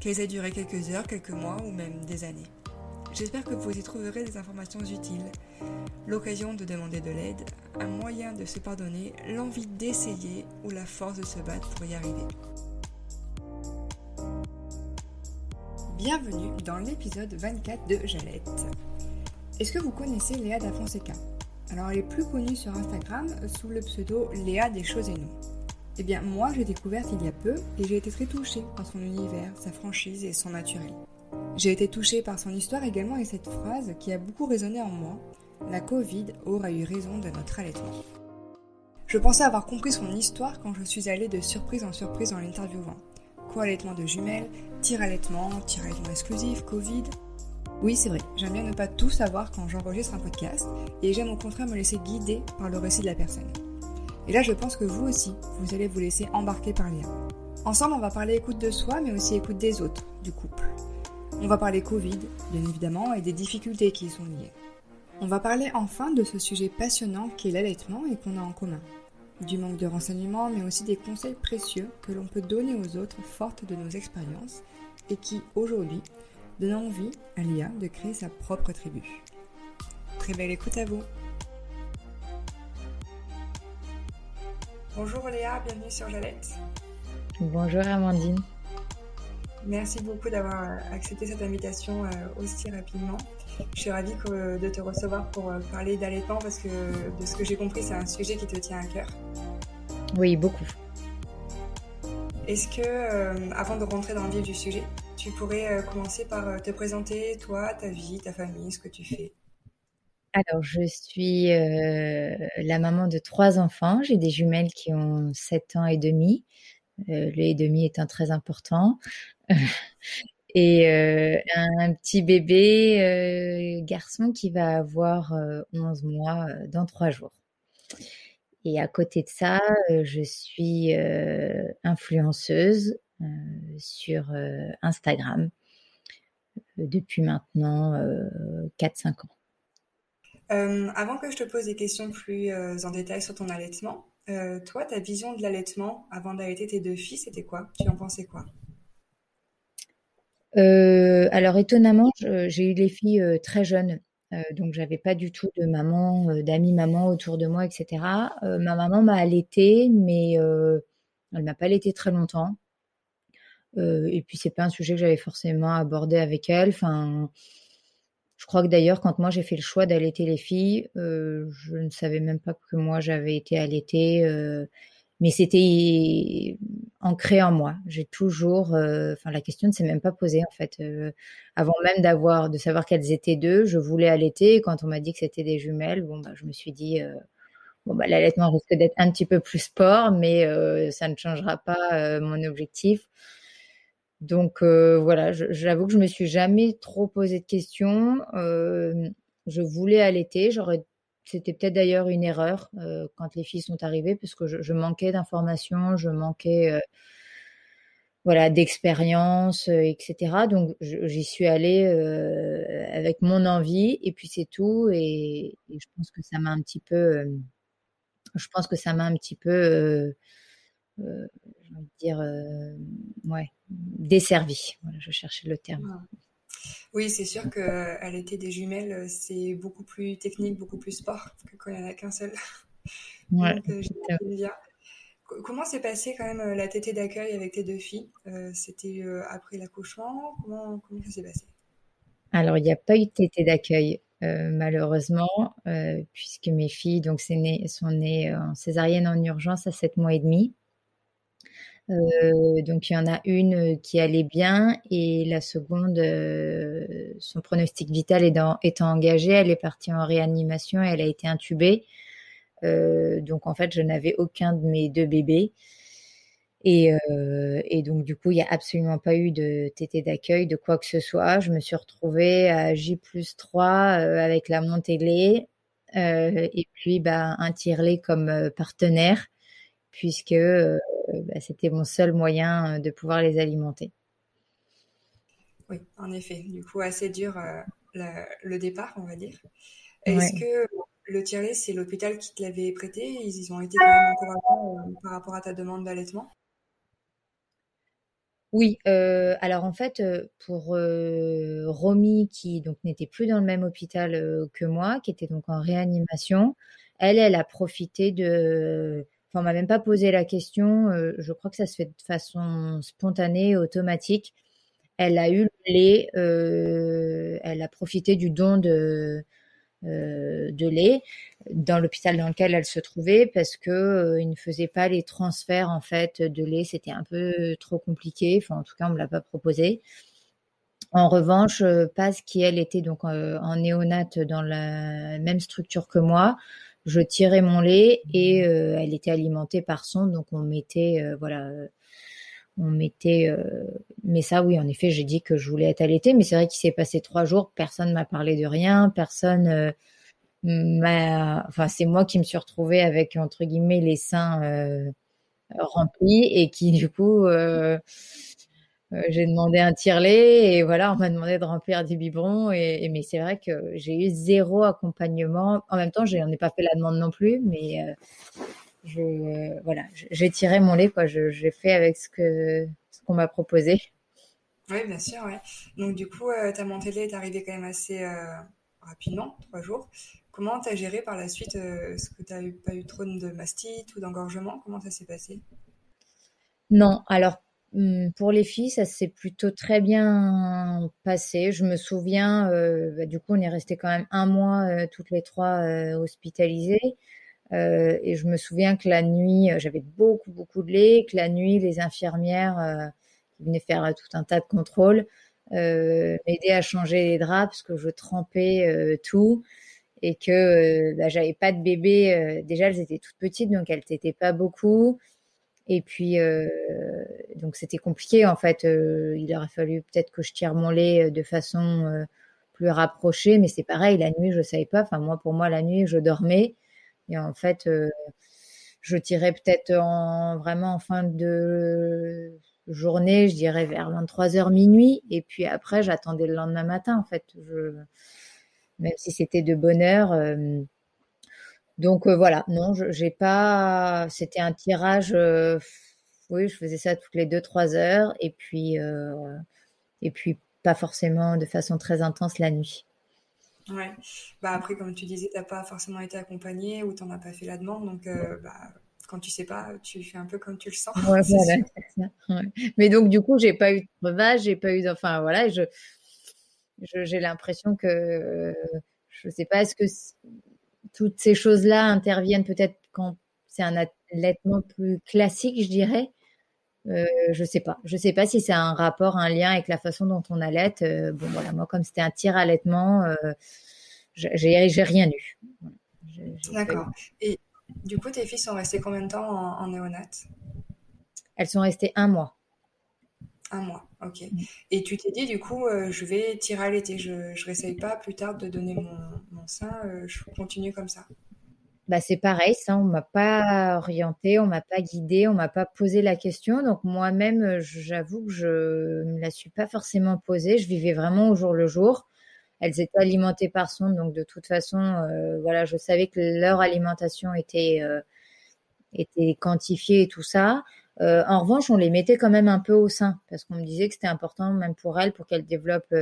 qu'elles aient duré quelques heures, quelques mois ou même des années. J'espère que vous y trouverez des informations utiles, l'occasion de demander de l'aide, un moyen de se pardonner, l'envie d'essayer ou la force de se battre pour y arriver. Bienvenue dans l'épisode 24 de Jalette. Est-ce que vous connaissez Léa da Fonseca? Alors elle est plus connue sur Instagram sous le pseudo Léa des choses et nous. Eh bien, moi, j'ai découvert il y a peu et j'ai été très touchée par son univers, sa franchise et son naturel. J'ai été touchée par son histoire également et cette phrase qui a beaucoup résonné en moi La Covid aura eu raison de notre allaitement. Je pensais avoir compris son histoire quand je suis allée de surprise en surprise en l'interviewant. Co-allaitement de jumelles, tir-allaitement, tir-allaitement exclusif, Covid. Oui, c'est vrai, j'aime bien ne pas tout savoir quand j'enregistre un podcast et j'aime au contraire me laisser guider par le récit de la personne. Et là, je pense que vous aussi, vous allez vous laisser embarquer par Léa. Ensemble, on va parler écoute de soi, mais aussi écoute des autres, du couple. On va parler Covid, bien évidemment, et des difficultés qui y sont liées. On va parler enfin de ce sujet passionnant qu'est l'allaitement et qu'on a en commun. Du manque de renseignements, mais aussi des conseils précieux que l'on peut donner aux autres fortes de nos expériences et qui, aujourd'hui, donnent envie à Léa de créer sa propre tribu. Très belle écoute à vous Bonjour Léa, bienvenue sur Jalette. Bonjour Amandine. Merci beaucoup d'avoir accepté cette invitation euh, aussi rapidement. Je suis ravie de te recevoir pour euh, parler d'allaitement parce que de ce que j'ai compris, c'est un sujet qui te tient à cœur. Oui, beaucoup. Est-ce que, euh, avant de rentrer dans le vif du sujet, tu pourrais commencer par te présenter, toi, ta vie, ta famille, ce que tu fais? Alors, je suis la maman de trois enfants. J'ai des jumelles qui ont 7 ans et demi. Le et demi étant très important. et un, petit bébé garçon qui va avoir 11 mois dans trois jours. Et à côté de ça, je suis influenceuse sur Instagram depuis maintenant 4-5 ans. Euh, avant que je te pose des questions plus euh, en détail sur ton allaitement, euh, toi, ta vision de l'allaitement avant d'allaiter tes deux filles, c'était quoi? Tu en pensais quoi? Alors étonnamment, j'ai eu les filles très jeunes, donc j'avais pas du tout de maman, d'amis maman autour de moi, etc. ma maman m'a allaitée, mais elle m'a pas allaitée très longtemps. et puis c'est pas un sujet que j'avais forcément abordé avec elle. Enfin, je crois que d'ailleurs, quand moi j'ai fait le choix d'allaiter les filles, euh, je ne savais même pas que moi j'avais été allaitée, euh, mais c'était ancré en moi. J'ai toujours, euh, enfin la question ne s'est même pas posée en fait. avant même d'avoir, de savoir qu'elles étaient deux, je voulais allaiter. quand on m'a dit que c'était des jumelles, bon bah je me suis dit, bon bah l'allaitement risque d'être un petit peu plus sport, mais ça ne changera pas mon objectif. Donc euh, voilà, j'avoue que je me suis jamais trop posé de questions. Euh, je voulais allaiter, j'aurais c'était peut-être d'ailleurs une erreur euh, quand les filles sont arrivées parce que je, manquais d'informations, je manquais voilà d'expérience, etc. Donc j'y suis allée avec mon envie et puis c'est tout et, et, je pense que ça m'a un petit peu, je pense que ça m'a un petit peu euh, j'ai envie de dire, euh, ouais, desservie. Voilà, je cherchais le terme. Oui, c'est sûr qu'à l'été des jumelles, c'est beaucoup plus technique, beaucoup plus sport que quand il n'y en a qu'un seul. Ouais, euh, Comment s'est passé quand même la tétée d'accueil avec tes deux filles? C'était après l'accouchement? Comment, comment ça s'est passé? Alors, il n'y a pas eu de tété d'accueil, euh, malheureusement, euh, puisque mes filles donc, né, sont nées en césarienne en urgence à 7 mois et demi. Euh, donc il y en a une qui allait bien et la seconde, son pronostic vital étant, engagé, elle est partie en réanimation et elle a été intubée. donc en fait, je n'avais aucun de mes deux bébés. Et, euh, donc, du coup, il n'y a absolument pas eu de tété d'accueil, de quoi que ce soit. Je me suis retrouvée à J plus 3 euh, avec la montée euh, et puis bah, un tire-lait comme euh, partenaire, puisque euh, bah, c'était mon seul moyen de pouvoir les alimenter. Oui, en effet. Du coup, assez dur la, le départ, on va dire. Est-ce que le tire-lait, c'est l'hôpital qui te l'avait prêté? Ils ont été quand même encourageants par rapport à ta demande d'allaitement? Oui, euh, alors en fait, euh, pour euh, Romy, qui donc n'était plus dans le même hôpital que moi, qui était donc en réanimation, elle, elle a profité de. Enfin, on m'a même pas posé la question. je crois que ça se fait de façon spontanée, automatique. Elle a eu le lait. elle a profité du don de euh, de lait dans l'hôpital dans lequel elle se trouvait parce que euh, il ne faisait pas les transferts en fait de lait, c'était un peu trop compliqué. Enfin, en tout cas, on me l'a pas proposé. En revanche, euh, Paz, qui elle était donc en néonate dans la même structure que moi, je tirais mon lait et elle était alimentée par son, donc on mettait voilà on mettait. Euh, mais ça, oui, en effet, j'ai dit que je voulais être allaitée, mais c'est vrai qu'il s'est passé trois jours, personne m'a parlé de rien, personne euh, m'a. Enfin, c'est moi qui me suis retrouvée avec entre guillemets les seins euh, remplis et qui du coup. J'ai demandé un tire-lait et voilà, on m'a demandé de remplir des biberons et, mais c'est vrai que j'ai eu zéro accompagnement. En même temps, je n'en ai pas fait la demande non plus, mais je voilà, j'ai tiré mon lait quoi. J'ai fait avec ce que ce qu'on m'a proposé. Oui, bien sûr. Ouais. Donc du coup, euh, ta montée de lait est arrivée quand même assez euh, rapidement, trois jours. Comment tu as géré par la suite euh, Est-ce que tu n'as pas eu trop de mastite ou d'engorgement Comment ça s'est passé? Non, alors pour les filles, ça s'est plutôt très bien passé. Je me souviens, bah, du coup, on est resté quand même un mois toutes les trois hospitalisées. Euh, et je me souviens que la nuit, euh, j'avais beaucoup, beaucoup de lait, que la nuit, les infirmières euh, qui venaient faire tout un tas de contrôles m'aidaient à changer les draps parce que je trempais tout et que bah, j'avais pas de bébé. déjà, elles étaient toutes petites, donc elles n'étaient pas beaucoup. Et puis, donc c'était compliqué en fait. il aurait fallu peut-être que je tire mon lait de façon plus rapprochée, mais c'est pareil. La nuit, je savais pas. Enfin, moi, pour moi, la nuit, je dormais. Et en fait, euh, je tirais peut-être en, vraiment en fin de journée, je dirais vers 23h minuit. Et puis après, j'attendais le lendemain matin, en fait. Même si c'était de bonne heure. Euh, donc euh, voilà, non, j'ai pas. C'était un tirage. Oui, je faisais ça toutes les 2-3 heures. Et puis, et puis pas forcément de façon très intense la nuit. Ouais. Bah après, comme tu disais, t'as pas forcément été accompagné ou t'en as pas fait la demande, donc euh, bah, quand tu sais pas, tu fais un peu comme tu le sens. Ouais, voilà, Mais donc du coup, j'ai pas eu de breuvage, j'ai pas eu, enfin voilà, je, j'ai l'impression que, je sais pas, est-ce que toutes ces choses-là interviennent peut-être quand c'est un allaitement plus classique, je dirais? Euh, je sais pas. Je sais pas si c'est un rapport, un lien avec la façon dont on allait. Euh, bon, voilà, moi, comme c'était un tir allaitement, euh, j'ai rien eu. D'accord. Et du coup, tes filles sont restées combien de temps en, néonat? Elles sont restées un mois. Un mois, ok. Mm. Et tu t'es dit, du coup, je vais tirer à l'été. Je ne réessaye pas plus tard de donner mon, mon sein. je continue comme ça. Bah, c'est pareil, ça, on m'a pas orienté, on m'a pas guidé, on m'a pas posé la question. Donc moi-même, euh, j'avoue que je me la suis pas forcément posée. Je vivais vraiment au jour le jour. Elles étaient alimentées par sonde, donc de toute façon, euh, voilà, je savais que leur alimentation était euh, était quantifiée et tout ça. en revanche, on les mettait quand même un peu au sein parce qu'on me disait que c'était important, même pour elles, pour qu'elles développent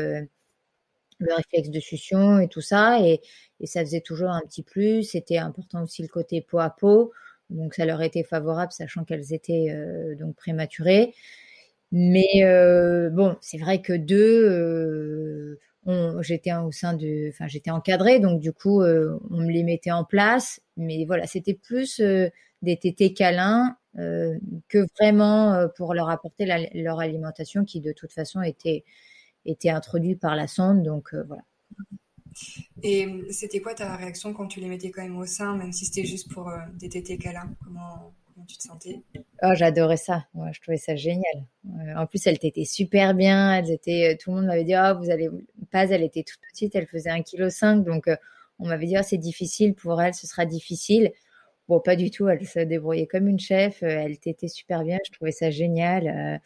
le réflexe de succion et tout ça. Et, ça faisait toujours un petit plus. C'était important aussi le côté peau à peau. Donc ça leur était favorable, sachant qu'elles étaient euh, donc prématurées. Mais euh, bon, c'est vrai que deux, euh, j'étais au sein de, enfin j'étais encadrée, donc du coup on me les mettait en place, mais voilà, c'était plus des tétés câlins que vraiment pour leur apporter leur alimentation qui de toute façon était était introduit par la sonde, donc voilà. Et c'était quoi ta réaction quand tu les mettais quand même au sein, même si c'était juste pour des tétés câlins Comment tu te sentais? Oh, j'adorais ça. Moi, je trouvais ça génial. en plus, elles étaient super bien. Elles étaient, tout le monde m'avait dit, oh, vous allez pas, elle était toute petite, elle faisait 1,5 kg. Donc, euh, on m'avait dit, oh, c'est difficile pour elle, ce sera difficile. Bon, pas du tout. Elle se débrouillait comme une chef. Euh, elle était super bien. Je trouvais ça génial. Euh,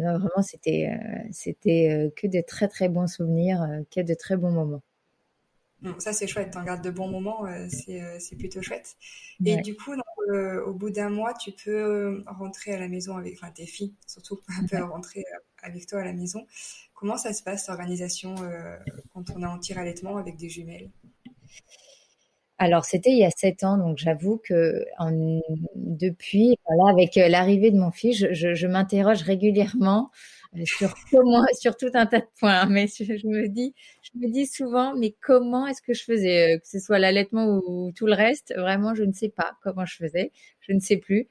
non, vraiment, c'était, c'était que de très, très bons souvenirs, que de très bons moments ça, c'est chouette. T'en gardes de bons moments. Euh, euh, c'est plutôt chouette. Et du coup, euh, au bout d'un mois, tu peux rentrer à la maison avec, enfin, tes filles, surtout, peuvent rentrer avec toi à la maison. Comment ça se passe, l'organisation, quand on est en tir allaitement avec des jumelles? Alors, c'était il y a sept ans, donc j'avoue que depuis, voilà, avec l'arrivée de mon fils, je, je m'interroge régulièrement euh, sur comment, sur tout un tas de points. Mais je, me dis, je me dis souvent, mais comment est-ce que je faisais, euh, que ce soit l'allaitement ou, tout le reste, vraiment, je ne sais pas comment je faisais, je ne sais plus.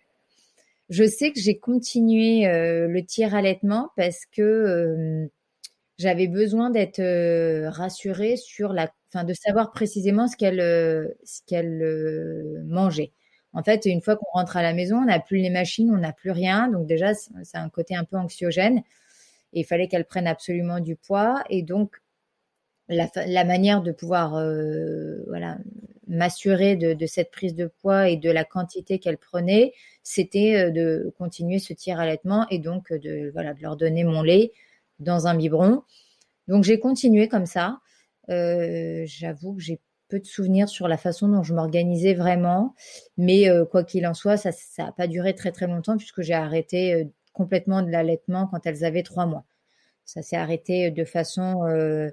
Je sais que j'ai continué euh, le tir allaitement parce que j'avais besoin d'être rassurée sur la, enfin, de savoir précisément ce qu'elle, ce qu'elle mangeait. En fait, une fois qu'on rentre à la maison, on n'a plus les machines, on n'a plus rien. Donc déjà, c'est un côté un peu anxiogène il fallait qu'elle prenne absolument du poids. Et donc, la, manière de pouvoir euh, voilà, m'assurer de, cette prise de poids et de la quantité qu'elle prenait, c'était euh, de continuer ce tir allaitement et donc de, voilà, de leur donner mon lait dans un biberon. Donc j'ai continué comme ça. Euh, j'avoue que j'ai peu de souvenirs sur la façon dont je m'organisais vraiment, mais quoi qu'il en soit, ça n'a pas duré très très longtemps puisque j'ai arrêté complètement de l'allaitement quand elles avaient trois mois. Ça s'est arrêté de façon euh,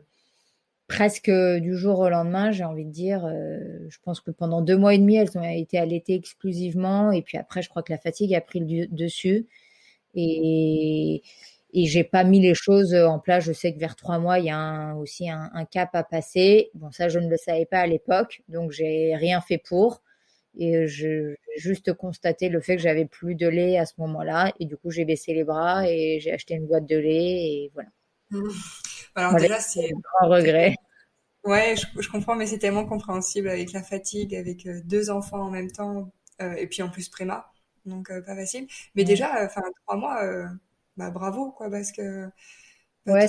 presque du jour au lendemain, j'ai envie de dire. Euh, je pense que pendant deux mois et demi, elles ont été allaitées exclusivement. Et puis après, je crois que la fatigue a pris le dessus. Et, et j'ai pas mis les choses en place. Je sais que vers trois mois, il y a aussi un, un, cap à passer. Bon, ça, je ne le savais pas à l'époque, donc j'ai rien fait pour. Et je juste constaté le fait que j'avais plus de lait à ce moment-là. Et du coup, j'ai baissé les bras et j'ai acheté une boîte de lait. Et voilà. Mmh. Alors déjà, c'est un regret. Ouais, je, comprends, mais c'est tellement compréhensible avec la fatigue, avec euh, deux enfants en même temps, euh, et puis en plus préma, donc euh, pas facile. Mais déjà, enfin trois mois, bah bravo quoi, parce que ouais,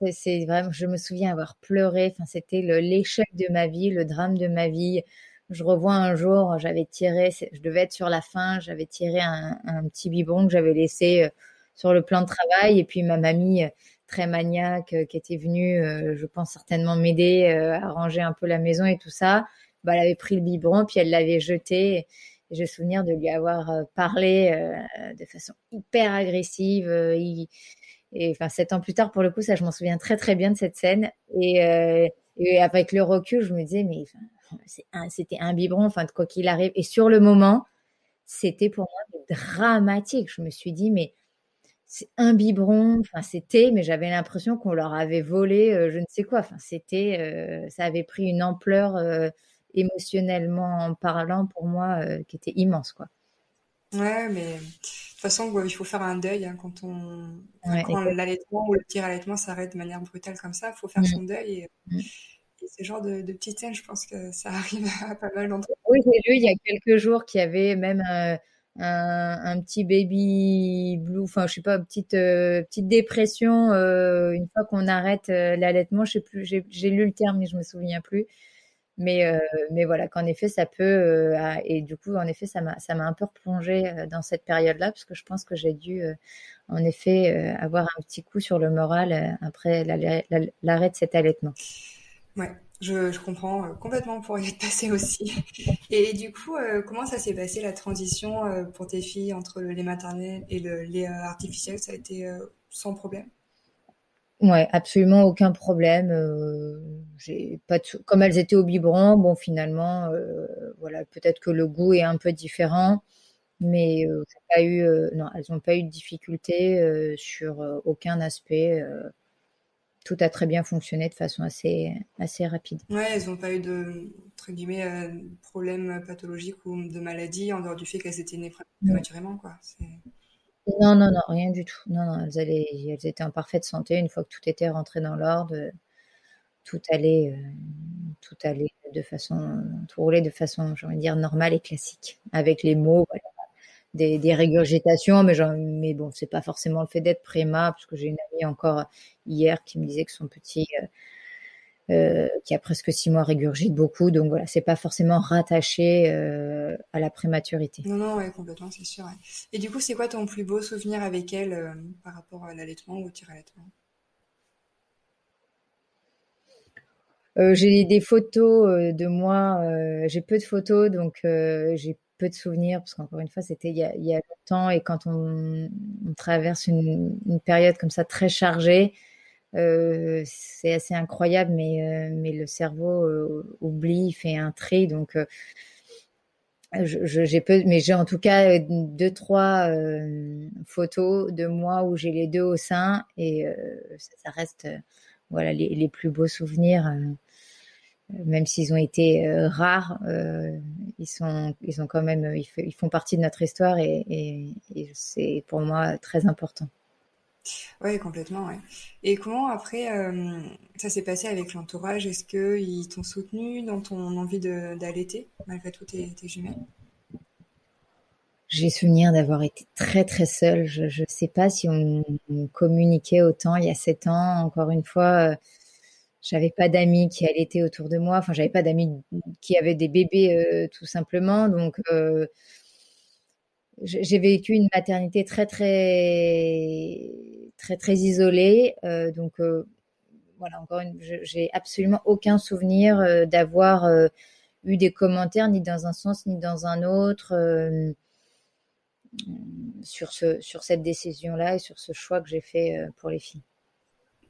ouais, c'est vraiment, je me souviens avoir pleuré. Enfin, c'était l'échec de ma vie, le drame de ma vie. Je revois un jour, j'avais tiré, je devais être sur la fin, j'avais tiré un, petit biberon que j'avais laissé euh, sur le plan de travail. Et puis ma mamie, euh, très maniaque, euh, qui était venue, je pense certainement m'aider à ranger un peu la maison et tout ça, bah, elle avait pris le biberon, puis elle l'avait jeté. Et j'ai souvenir de lui avoir parlé de façon hyper agressive. et enfin, sept ans plus tard, pour le coup, ça, je m'en souviens très très bien de cette scène. Et, avec le recul, je me disais, mais c'était un biberon, enfin, de quoi qu'il arrive. Et sur le moment, c'était pour moi dramatique. Je me suis dit, mais c'est un biberon, enfin, c'était, mais j'avais l'impression qu'on leur avait volé euh, je ne sais quoi. Enfin, c'était, euh, ça avait pris une ampleur euh, émotionnellement parlant pour moi qui était immense, quoi. Ouais, mais de toute façon, il faut faire un deuil hein, quand on, quand l'allaitement ou le petit allaitement s'arrête de manière brutale comme ça. Il faut faire mmh. son deuil et, mmh ce genre de, de petites scènes, je pense que ça arrive à pas mal d'entre Oui, j'ai lu il y a quelques jours qu'il y avait même un, un, petit baby blue, enfin je sais pas, petite euh, petite dépression euh, une fois qu'on arrête euh, l'allaitement. Je sais plus, j'ai lu le terme mais je me souviens plus. Mais mais voilà qu'en effet ça peut et du coup en effet ça m'a un peu replongé dans cette période-là parce que je pense que j'ai dû en effet avoir un petit coup sur le moral après l'arrêt de cet allaitement. Ouais, je, comprends euh, complètement pour y être passé aussi. Et du coup, euh, comment ça s'est passé la transition euh, pour tes filles entre le lait maternel et le lait artificiel Ça a été sans problème? Ouais, absolument aucun problème. j'ai pas comme elles étaient au biberon, bon finalement, voilà, peut-être que le goût est un peu différent, mais pas eu, non, elles n'ont pas eu de difficulté sur aucun aspect. tout a très bien fonctionné de façon assez, assez rapide. Ouais, elles n'ont pas eu de entre guillemets, euh, problèmes pathologiques ou de maladies en dehors du fait qu'elles étaient nées prématurément. Quoi. Non, non, non, rien du tout. Non, non, elles, étaient en parfaite santé. Une fois que tout était rentré dans l'ordre, tout allait, euh, tout allait de façon, tout roulait de façon, j'ai envie de dire, normale et classique, avec les mots, des, des, régurgitations, mais, genre, mais bon, pas forcément le fait d'être préma, parce que j'ai une amie encore hier qui me disait que son petit, euh, euh, qui a presque six mois régurgite beaucoup, donc voilà, c'est pas forcément rattaché euh, à la prématurité. Non, non, ouais, complètement, c'est sûr. Et du coup, c'est quoi ton plus beau souvenir avec elle par rapport à l'allaitement ou au tir-allaitement j'ai des photos de moi, j'ai peu de photos, donc j'ai peu de souvenirs, parce qu'encore une fois, c'était il, y a longtemps, et quand on, traverse une, période comme ça très chargée, euh, c'est assez incroyable, mais, euh, mais le cerveau euh, oublie, fait un tri, donc j'ai peu, mais j'ai en tout cas deux trois photos de moi où j'ai les deux au sein, et ça, reste voilà les, plus beaux souvenirs même s'ils ont été euh, rares, euh, ils sont, ils ont quand même, ils, font partie de notre histoire et, c'est pour moi très important. Oui, complètement. Et comment après euh, ça s'est passé avec l'entourage? Est-ce qu'ils t'ont soutenu dans ton envie d'allaiter malgré tout tes, tes jumelles? J'ai souvenir d'avoir été très très seule. Je ne sais pas si on, communiquait autant il y a sept ans. Encore une fois, j'avais pas d'amis qui allaitaient autour de moi. Enfin, j'avais pas d'amis qui avaient des bébés euh, tout simplement. Donc, euh, j'ai vécu une maternité très très très très isolée. Euh, donc, voilà, encore une, j'ai absolument aucun souvenir d'avoir eu des commentaires ni dans un sens ni dans un autre sur ce sur cette décision-là et sur ce choix que j'ai fait pour les filles.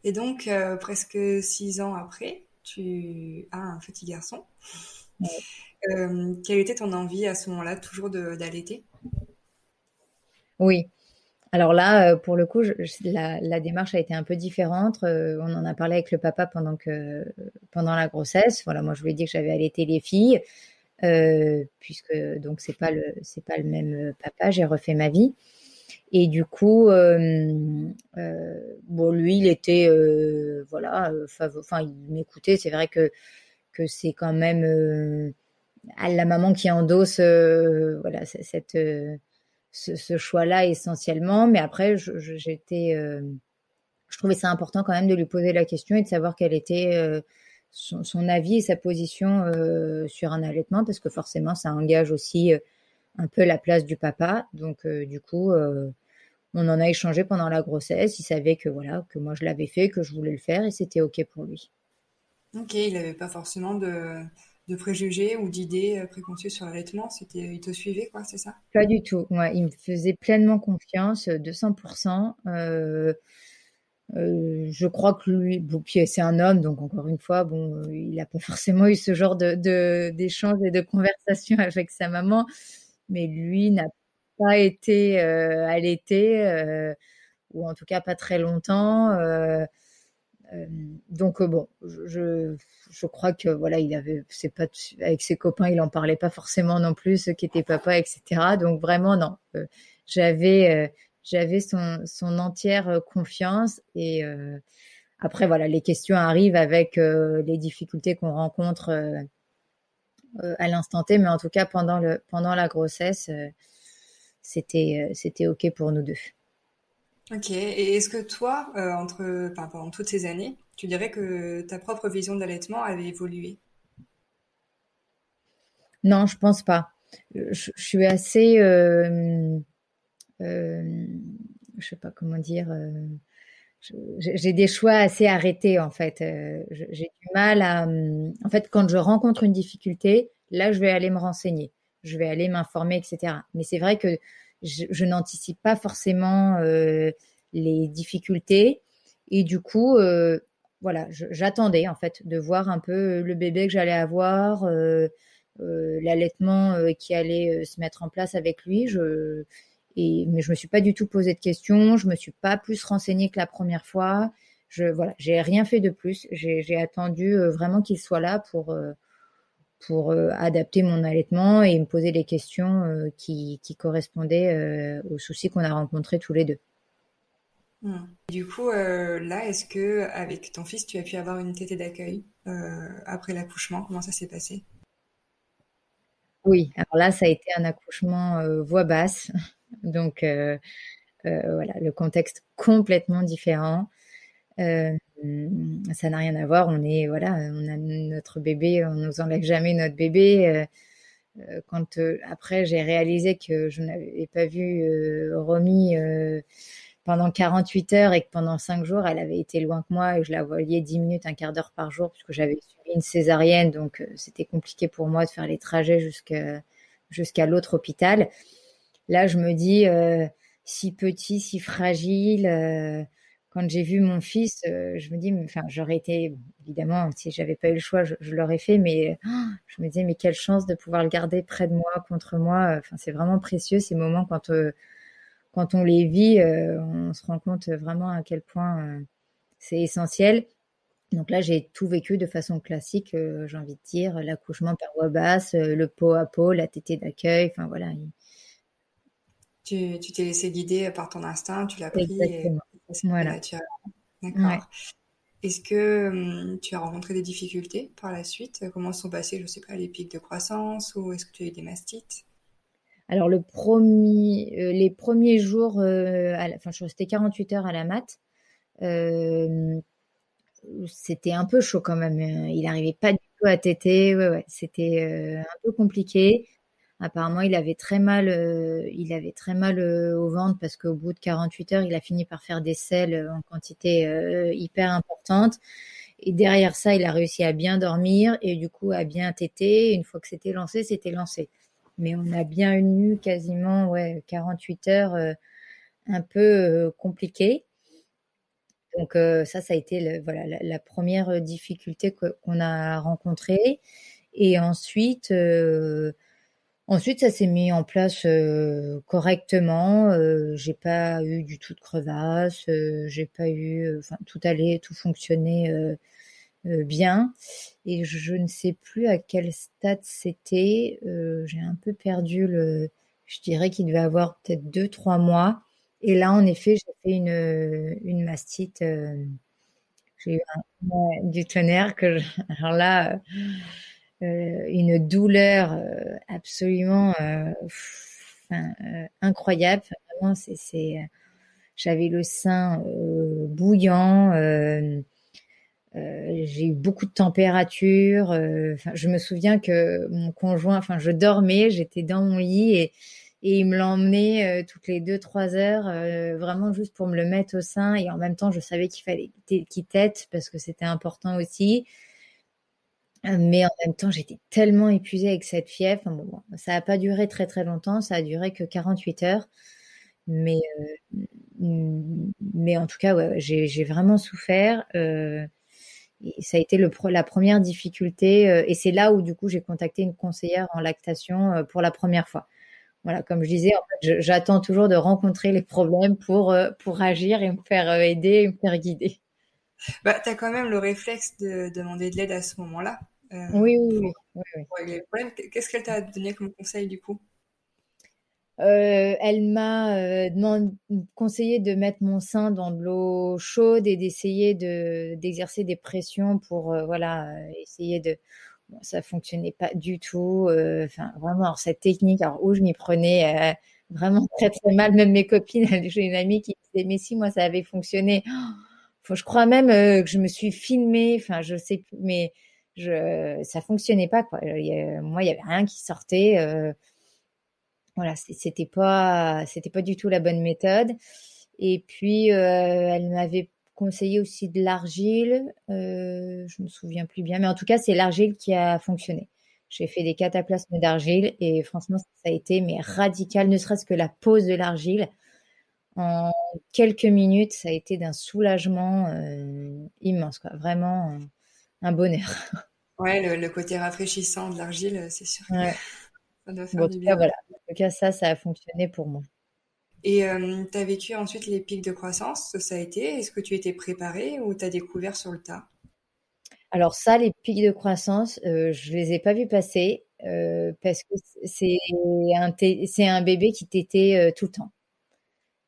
Et donc, euh, presque six ans après, tu as un petit garçon. Euh, quelle était ton envie à ce moment-là, toujours d'allaiter? Oui. Alors là, euh, pour le coup, la, démarche a été un peu différente. on en a parlé avec le papa pendant que pendant la grossesse. Voilà, moi je lui ai dit que j'avais allaité les filles, puisque donc c'est pas le c'est pas le même papa. J'ai refait ma vie. Et du coup, euh, euh, bon, lui, il était, euh, voilà, enfin, il m'écoutait. C'est vrai que que c'est quand même la maman qui endosse, voilà, cette ce, choix-là essentiellement. Mais après, j'étais, je, trouvais ça important quand même de lui poser la question et de savoir quel était son, son, avis et sa position sur un allaitement, parce que forcément, ça engage aussi un peu la place du papa. Donc, euh, du coup, euh, on en a échangé pendant la grossesse. Il savait que voilà, que moi je l'avais fait, que je voulais le faire, et c'était ok pour lui. Ok, il n'avait pas forcément de, préjugés ou d'idées euh, préconçues sur l'allaitement. C'était, il te suivait, quoi, c'est ça? Pas du tout. Ouais, il me faisait pleinement confiance, 200%. Euh, je crois que lui, puis c'est un homme, donc encore une fois, bon, il n'a pas forcément eu ce genre de, d'échange et de conversation avec sa maman mais lui n'a pas été euh, allaité, euh, ou en tout cas pas très longtemps. Euh, donc bon, je, je crois que voilà, il avait, c'est pas avec ses copains, il en parlait pas forcément non plus, ceux qui étaient papa, etc. Donc vraiment non, j'avais j'avais son, son entière confiance et après voilà, les questions arrivent avec les difficultés qu'on rencontre euh, à l'instant T, mais en tout cas pendant, le, pendant la grossesse, euh, c'était, euh, c'était OK pour nous deux. Ok, et est-ce que toi, entre, pendant toutes ces années, tu dirais que ta propre vision de l'allaitement avait évolué? Non, je pense pas. Je, suis assez, euh, je sais pas comment dire, j'ai des choix assez arrêtés en fait. Euh, j'ai du mal à, hum, en fait, quand je rencontre une difficulté, là, je vais aller me renseigner, je vais aller m'informer, etc. Mais c'est vrai que je, n'anticipe pas forcément euh, les difficultés et du coup, euh, voilà, j'attendais en fait de voir un peu le bébé que j'allais avoir, l'allaitement qui allait se mettre en place avec lui. Je mais je me suis pas du tout posé de questions, je me suis pas plus renseignée que la première fois. je voilà, j'ai rien fait de plus. J'ai attendu vraiment qu'il soit là pour pour adapter mon allaitement et me poser les questions qui, qui correspondaient aux soucis qu'on a rencontrés tous les deux. Hmm. Du coup, là, est-ce que avec ton fils, tu as pu avoir une tétée d'accueil après l'accouchement? Comment ça s'est passé? Oui, alors là, ça a été un accouchement voix basse, donc voilà, le contexte complètement différent. Euh, ça n'a rien à voir. On est voilà, on a notre bébé, on nous enlève jamais notre bébé. Euh, euh, quand après j'ai réalisé que je n'avais pas vu Romy pendant 48 heures et que pendant 5 jours elle avait été loin que moi et je la voyais 10 minutes, un quart d'heure par jour puisque j'avais suivi une césarienne donc c'était compliqué pour moi de faire les trajets jusqu'à l'autre hôpital. Là je me dis si petit, si fragile quand j'ai vu mon fils, euh, je me dis, enfin, j'aurais été, évidemment, si j'avais pas eu le choix, je, l'aurais fait, mais oh, je me disais, mais quelle chance de pouvoir le garder près de moi, contre moi. Enfin, c'est vraiment précieux ces moments quand, euh, quand on les vit, euh, on se rend compte vraiment à quel point c'est essentiel. Donc là, j'ai tout vécu de façon classique, j'ai envie de dire, l'accouchement par voie basse, le pot à pot, la tétée d'accueil, enfin voilà. Tu t'es laissé guider par ton instinct, tu l'as pris. Exactement. Voilà. D'accord. Est-ce que hum, tu as rencontré des difficultés par la suite? Comment sont passés, je ne sais pas, les pics de croissance ou est-ce que tu as eu des mastites? Alors, le premier, euh, les premiers jours, euh, enfin, je restais 48 heures à la mat. Euh, c'était un peu chaud quand même. Il n'arrivait pas du tout à téter. Ouais, ouais, c'était un peu compliqué. Apparemment, il avait très mal, euh, il avait très mal euh, au ventre parce qu'au bout de 48 heures, il a fini par faire des selles euh, en quantité hyper importante. Et derrière ça, il a réussi à bien dormir et du coup à bien téter. Une fois que c'était lancé, c'était lancé. Mais on a bien eu quasiment ouais 48 heures un peu compliquées. Donc ça, ça a été voilà la, première difficulté qu'on a rencontrée. Et ensuite, Ensuite, ça s'est mis en place euh, correctement. Euh, j'ai pas eu du tout de crevasse. Euh, j'ai pas eu, enfin, tout allait, tout fonctionnait bien. Et je ne sais plus à quel stade c'était. j'ai un peu perdu le. Je dirais qu'il devait avoir peut-être deux, trois mois. Et là, en effet, j'ai fait une, une mastite. j'ai eu du tonnerre que alors là euh, une douleur euh, absolument euh, incroyable. vraiment, j'avais le sein bouillant. j'ai eu beaucoup de température. Je me souviens que mon conjoint, enfin, je dormais, j'étais dans mon lit et, il me l'emmenait toutes les deux trois heures, vraiment juste pour me le mettre au sein. Et en même temps, je savais qu'il fallait qu'il parce que c'était important aussi. Mais en même temps, j'étais tellement épuisée avec cette fièvre. ça n'a pas duré très très longtemps, ça a duré que 48 heures. Mais, euh, mais en tout cas, j'ai vraiment souffert. Euh, et ça a été la première difficulté. Euh, et c'est là où, du coup, j'ai contacté une conseillère en lactation pour la première fois. Voilà, comme je disais, j'attends toujours de rencontrer les problèmes pour, pour agir et me faire aider et me faire guider. Bah, tu as quand même le réflexe de demander de l'aide à ce moment-là. Euh, oui, oui, oui. Qu'est-ce qu'elle t'a donné comme conseil du coup? Euh, elle m'a euh, conseillé de mettre mon sein dans de l'eau chaude et d'essayer de d'exercer des pressions pour voilà essayer de bon, ça fonctionnait pas du tout enfin vraiment alors cette technique alors où je m'y prenais vraiment très très mal. Même mes copines j'ai une amie qui disait mais si moi ça avait fonctionné. Je crois même que je me suis filmée enfin je sais plus mais je, ça fonctionnait pas quoi. moi, il y avait rien qui sortait. Euh, voilà, c'était pas, c'était pas du tout la bonne méthode. Et puis, euh, elle m'avait conseillé aussi de l'argile. Euh, je me souviens plus bien, mais en tout cas, c'est l'argile qui a fonctionné. J'ai fait des cataplasmes d'argile et franchement, ça a été mais radical, ne serait-ce que la pose de l'argile. En quelques minutes, ça a été d'un soulagement euh, immense, quoi. Vraiment un bonheur. Ouais, le, côté rafraîchissant de l'argile, c'est sûr. Ouais. ça doit faire du bien. Cas, voilà. En tout cas, ça, ça a fonctionné pour moi. Et tu as vécu ensuite les pics de croissance, ça a été? Est-ce que tu étais préparée ou tu as découvert sur le tas? Alors ça, les pics de croissance, je les ai pas vus passer parce que c'est un, c'est un bébé qui t'était tout le temps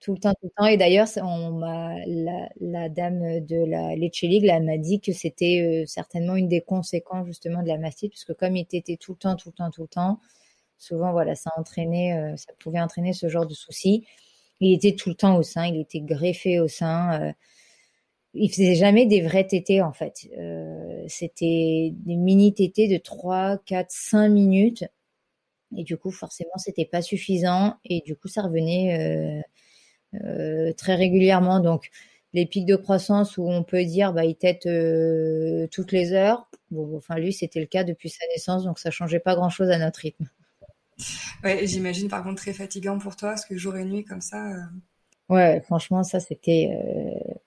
tout le temps, tout le temps. Et d'ailleurs, on m'a, la, dame de la Lecce League m'a dit que c'était euh, certainement une des conséquences justement de la mastite, puisque comme il était tout le temps, tout le temps, tout le temps, souvent, voilà, ça entraînait, euh, ça pouvait entraîner ce genre de soucis. Il était tout le temps au sein, il était greffé au sein. Euh, il faisait jamais des vrais tétés en fait. Euh, c'était des mini tétés de 3, 4, 5 minutes. Et du coup, forcément, c'était pas suffisant. Et du coup, ça revenait très régulièrement. Donc, les pics de croissance où on peut dire bah, il tète euh, toutes les heures. Bon, enfin, lui, c'était le cas depuis sa naissance, donc ça changeait pas grand-chose à notre rythme. Ouais, j'imagine par contre très fatigant pour toi, parce que jour et nuit comme ça. Euh, ouais, franchement, ça c'était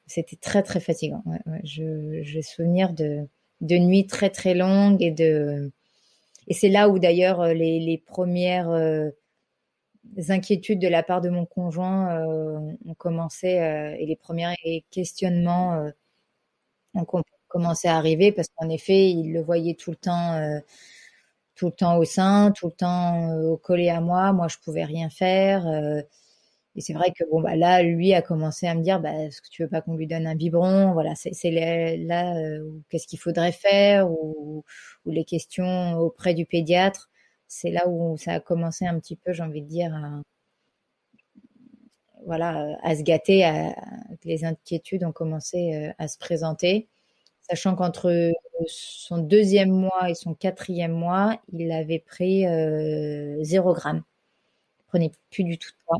c'était très très fatigant. Ouais, ouais. Je j'ai souvenir de de nuits très très longues et de et c'est là où d'ailleurs les, les premières inquiétudes de la part de mon conjoint euh, ont commencé euh, et les premiers questionnements euh, ont commencé à arriver parce qu'en effet, il le voyait tout le temps tout le temps au sein, tout le temps collé à moi. Moi, je pouvais rien faire. et c'est vrai que bon, bah là, lui a commencé à me dire, bah, est-ce que tu veux pas qu'on lui donne un biberon? Voilà, c'est là, qu'est-ce qu'il faudrait faire? Ou, les questions auprès du pédiatre c'est là où ça a commencé un petit peu, j'ai envie de dire, à, voilà, à se gâter, les inquiétudes ont commencé euh, à se présenter, sachant qu'entre son deuxième mois et son quatrième mois, il avait pris euh, 0 gramme. Il prenait plus du tout de poids.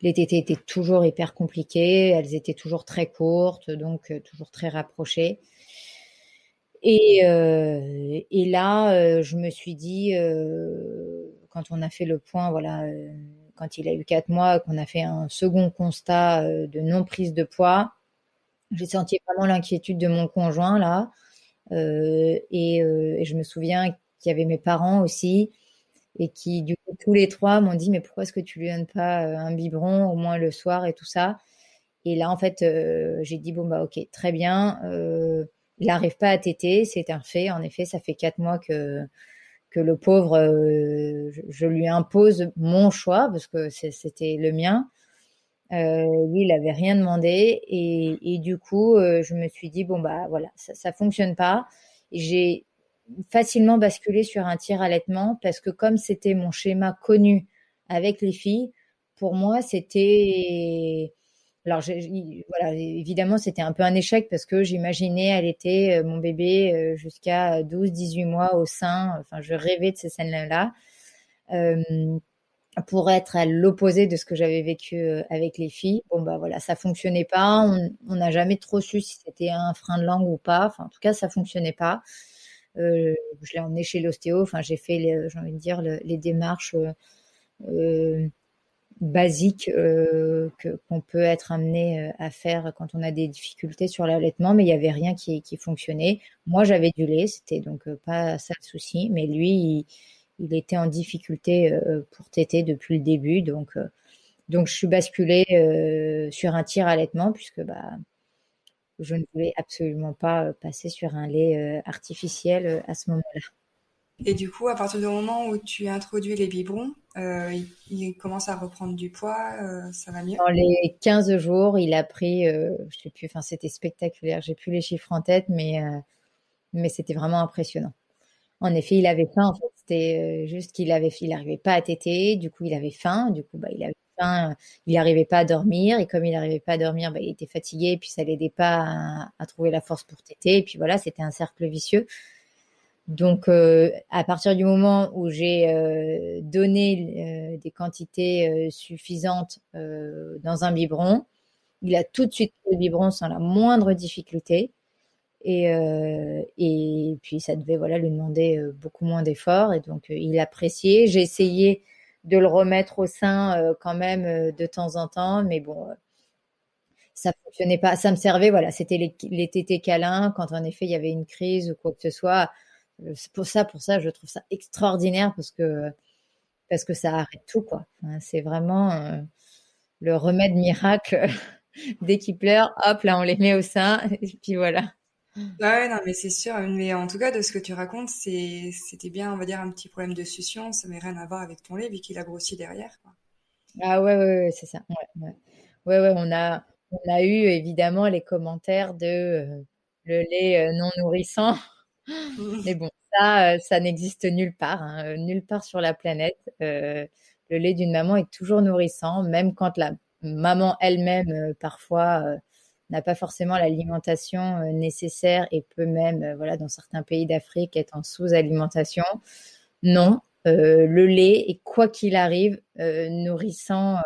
Les tétés étaient toujours hyper compliquées, elles étaient toujours très courtes, donc euh, toujours très rapprochées. Et, euh, et là, euh, je me suis dit, euh, quand on a fait le point, voilà, quand il a eu quatre mois, qu'on a fait un second constat de non prise de poids, j'ai senti vraiment l'inquiétude de mon conjoint là. Et, et, je me souviens qu'il y avait mes parents aussi et qui, du coup, tous les trois m'ont dit, mais pourquoi est-ce que tu lui donnes pas un biberon au moins le soir et tout ça? Et là, en fait, j'ai dit, bon, bah, ok, très bien. Il n'arrive pas à téter, c'est un fait. En effet, ça fait quatre mois que le pauvre, euh, je, lui impose mon choix parce que c'était le mien. Euh, lui, il avait rien demandé et, et du coup, euh, je me suis dit bon bah voilà, ça, ça fonctionne pas. J'ai facilement basculé sur un tir allaitement parce que comme c'était mon schéma connu avec les filles, pour moi c'était alors, voilà, évidemment, c'était un peu un échec parce que j'imaginais elle était euh, mon bébé euh, jusqu'à 12-18 mois au sein. Enfin, je rêvais de ces scènes-là. Euh, pour être à l'opposé de ce que j'avais vécu avec les filles. Bon, bah voilà, ça fonctionnait pas. On n'a jamais trop su si c'était un frein de langue ou pas. Enfin, en tout cas, ça fonctionnait pas. je l'ai emmené chez l'ostéo. Enfin, j'ai fait, j'ai envie de dire, les démarches basique euh, qu'on peut être amené euh, à faire quand on a des difficultés sur l'allaitement, mais il y avait rien qui, fonctionnait. Moi, j'avais du lait, c'était donc euh, pas ça le souci, mais lui, il, était en difficulté pour téter depuis le début, donc donc je suis basculée sur un tir allaitement puisque bah je ne voulais absolument pas passer sur un lait artificiel à ce moment-là. Et du coup, à partir du moment où tu as introduit les biberons, euh, il, commence à reprendre du poids, euh, ça va mieux? Dans les 15 jours, il a pris, euh, plus, enfin c'était spectaculaire, j'ai plus les chiffres en tête, mais, euh, mais c'était vraiment impressionnant. En effet, il avait faim, c'était juste qu'il avait, il n'arrivait pas à téter, du coup il avait faim, du coup bah, il avait faim, il n'arrivait pas à dormir, et comme il n'arrivait pas à dormir, bah, il était fatigué, et puis ça l'aidait pas à, à, trouver la force pour téter, et puis voilà, c'était un cercle vicieux. Donc, euh, à partir du moment où j'ai euh, donné euh, des quantités suffisantes dans un biberon, il a tout de suite le biberon sans la moindre difficulté. Et, et puis, ça devait voilà, lui demander beaucoup moins d'efforts. Et donc, il appréciait. J'ai essayé de le remettre au sein quand même de temps en temps, mais bon, ça fonctionnait pas. Ça me servait, voilà, c'était les, les tétés câlins quand en effet il y avait une crise ou quoi que ce soit euh, c'est pour ça, pour ça, je trouve ça extraordinaire parce que parce que ça arrête tout quoi. c'est vraiment, euh, le remède miracle. Dès qu'ils pleurent, hop, là, on les met au sein, et puis voilà. Ouais, non, mais c'est sûr. Mais en tout cas, de ce que tu racontes, c'est, c'était bien, on va dire, un petit problème de succion. Ça n'a rien à voir avec ton lait, vu qu'il a grossi derrière. Quoi. Ah ouais, ouais, ouais c'est ça. Ouais, ouais. ouais, on a, on a eu évidemment les commentaires de euh, le lait euh, non nourrissant. Mais bon, ça, euh, ça n'existe nulle part, hein, nulle part sur la planète. le lait d'une maman est toujours nourrissant, même quand la maman elle-même, parfois, n'a pas forcément l'alimentation nécessaire et peut même, voilà, dans certains pays d'Afrique, être en sous-alimentation. Non, le lait est, quoi qu'il arrive, nourrissant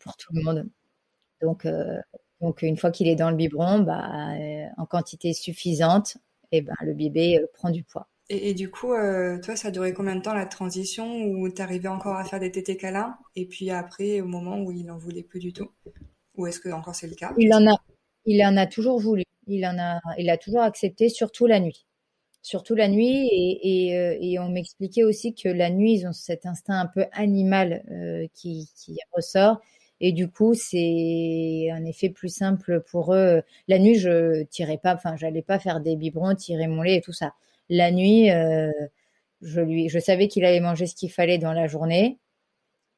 pour tout le monde. Donc, donc une fois qu'il est dans le biberon, bah, en quantité suffisante, et eh ben, le bébé prend du poids. Et, du coup, toi, ça a duré combien de temps la transition où tu arrivais encore à faire des tétés câlins et puis après, au moment où il n'en voulait plus du tout? Ou est-ce que encore c'est le cas? Il en a, il en a toujours voulu. Il en a, il a toujours accepté, surtout la nuit. Surtout la nuit, et, et, on m'expliquait aussi que la nuit, ils ont cet instinct un peu animal qui, qui ressort et du coup, c'est un effet plus simple pour eux. La nuit, je tirais pas, enfin, j'allais pas faire des biberons, tirer mon lait et tout ça. La nuit, euh, je lui, je savais qu'il allait manger ce qu'il fallait dans la journée.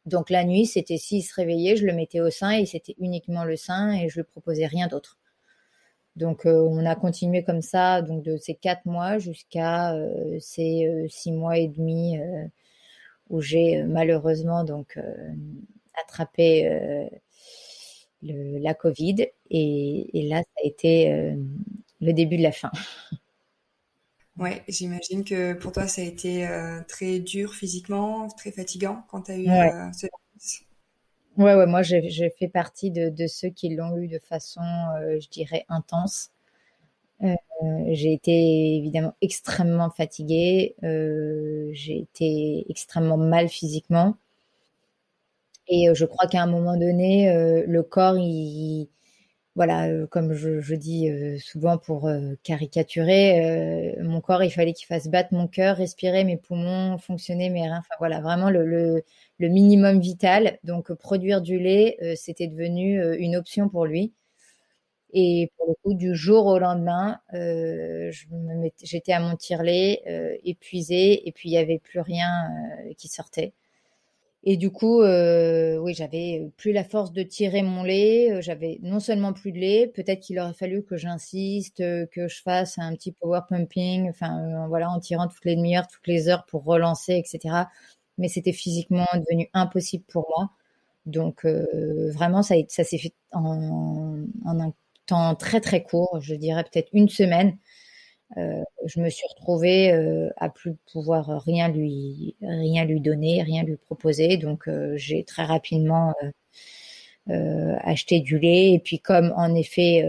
Donc la nuit, c'était s'il se réveillait, je le mettais au sein et c'était uniquement le sein et je lui proposais rien d'autre. Donc euh, on a continué comme ça, donc de ces quatre mois jusqu'à euh, ces six mois et demi où j'ai malheureusement donc attrapé euh, la Covid. Et, là, ça a été euh, le début de la fin. Ouais, j'imagine que pour toi, ça a été euh, très dur physiquement, très fatigant quand tu as eu ouais. ce Ouais, ouais, moi, j'ai fait partie de, ceux qui l'ont eu de façon, je dirais, intense. j'ai été évidemment extrêmement fatiguée, j'ai été extrêmement mal physiquement. Et euh, je crois qu'à un moment donné, euh, le corps, il, voilà, euh, comme je, dis souvent pour caricaturer, mon corps, il fallait qu'il fasse battre mon cœur, respirer, mes poumons, fonctionner, mes reins. Enfin voilà, vraiment le, minimum vital. Donc produire du lait, c'était devenu une option pour lui. Et pour le coup, du jour au lendemain, j'étais à mon tire-lait, épuisée, et puis il n'y avait plus rien qui sortait. Et du coup, euh, oui, j'avais plus la force de tirer mon lait. Euh, j'avais non seulement plus de lait, peut-être qu'il aurait fallu que j'insiste, euh, que je fasse un petit power pumping, enfin voilà, en tirant toutes les demi-heures, toutes les heures pour relancer, etc. Mais c'était physiquement devenu impossible pour moi. Donc vraiment, ça, ça s'est fait en, un temps très très court, je dirais peut-être une semaine. Euh, je me suis retrouvée euh, à plus pouvoir rien lui rien lui donner, rien lui proposer. Donc euh, j'ai très rapidement acheté du lait. Et puis comme en effet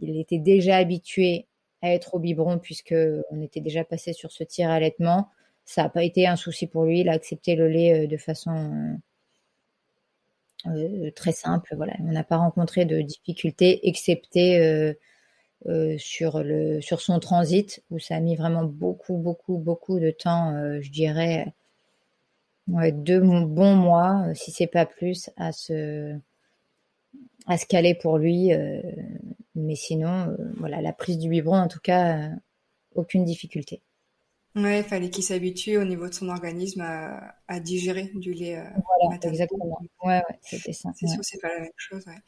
il était déjà habitué à être au biberon puisque on était déjà passé sur ce tir allaitement, ça n'a pas été un souci pour lui. Il a accepté le lait de façon très simple. Voilà, on n'a pas rencontré de difficultés, excepté euh, sur, le, sur son transit, où ça a mis vraiment beaucoup, beaucoup, beaucoup de temps, euh, je dirais, deux bons mois, euh, si c'est pas plus, à se, à se caler pour lui. mais sinon, voilà, la prise du biberon, en tout cas, aucune difficulté. Ouais, il fallait qu'il s'habitue au niveau de son organisme à, digérer du lait. Euh, voilà, exactement. Ouais, ouais, c'était ça. C'est sûr, c'est pas la même chose. Ouais.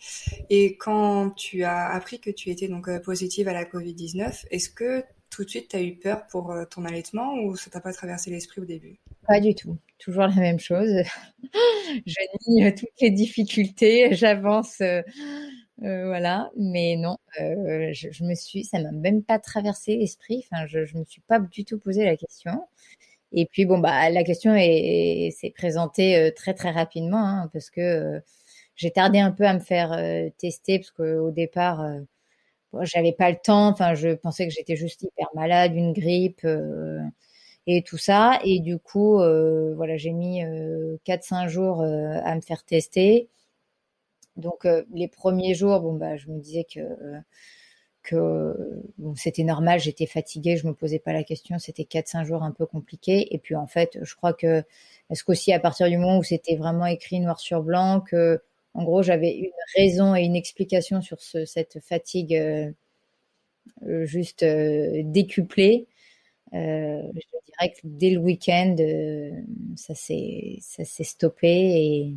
Et quand tu as appris que tu étais donc euh, positive à la Covid-19, est-ce que tout de suite tu as eu peur pour euh, ton allaitement ou ça t'a pas traversé l'esprit au début? Pas du tout. Toujours la même chose. je nie toutes les difficultés, j'avance euh, voilà, mais non, euh, je, me suis, ça m'a même pas traversé l'esprit. Enfin, je, je me suis pas du tout posé la question. Et puis bon, bah la question s'est présentée euh, très très rapidement hein, parce que j'ai tardé un peu à me faire tester parce qu'au départ, j'avais pas le temps. Enfin, je pensais que j'étais juste hyper malade, une grippe et tout ça. Et du coup, voilà, j'ai mis 4-5 jours à me faire tester. Donc euh, les premiers jours, bon bah je me disais que bon, c'était normal, j'étais fatiguée, je me posais pas la question, c'était 4-5 jours un peu compliqués. Et puis en fait, je crois que est-ce qu'aussi à partir du moment où c'était vraiment écrit noir sur blanc que en gros, j'avais une raison et une explication sur cette fatigue juste décuplée. je dirais que dès le week-end, ça s'est stoppé et,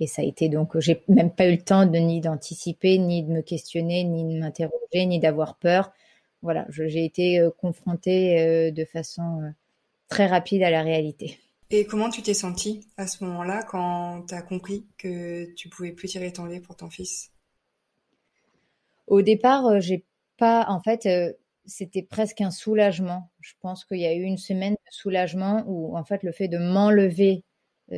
et ça a été donc, j'ai même pas eu le temps de ni d'anticiper, ni de me questionner, ni de m'interroger, ni d'avoir peur. Voilà, j'ai été euh, confrontée euh, de façon euh, très rapide à la réalité. Et comment tu t'es sentie à ce moment-là quand tu as compris que tu pouvais plus tirer ton lait pour ton fils? Au départ, j'ai pas, en fait, c'était presque un soulagement. Je pense qu'il y a eu une semaine de soulagement où, en fait, le fait de m'enlever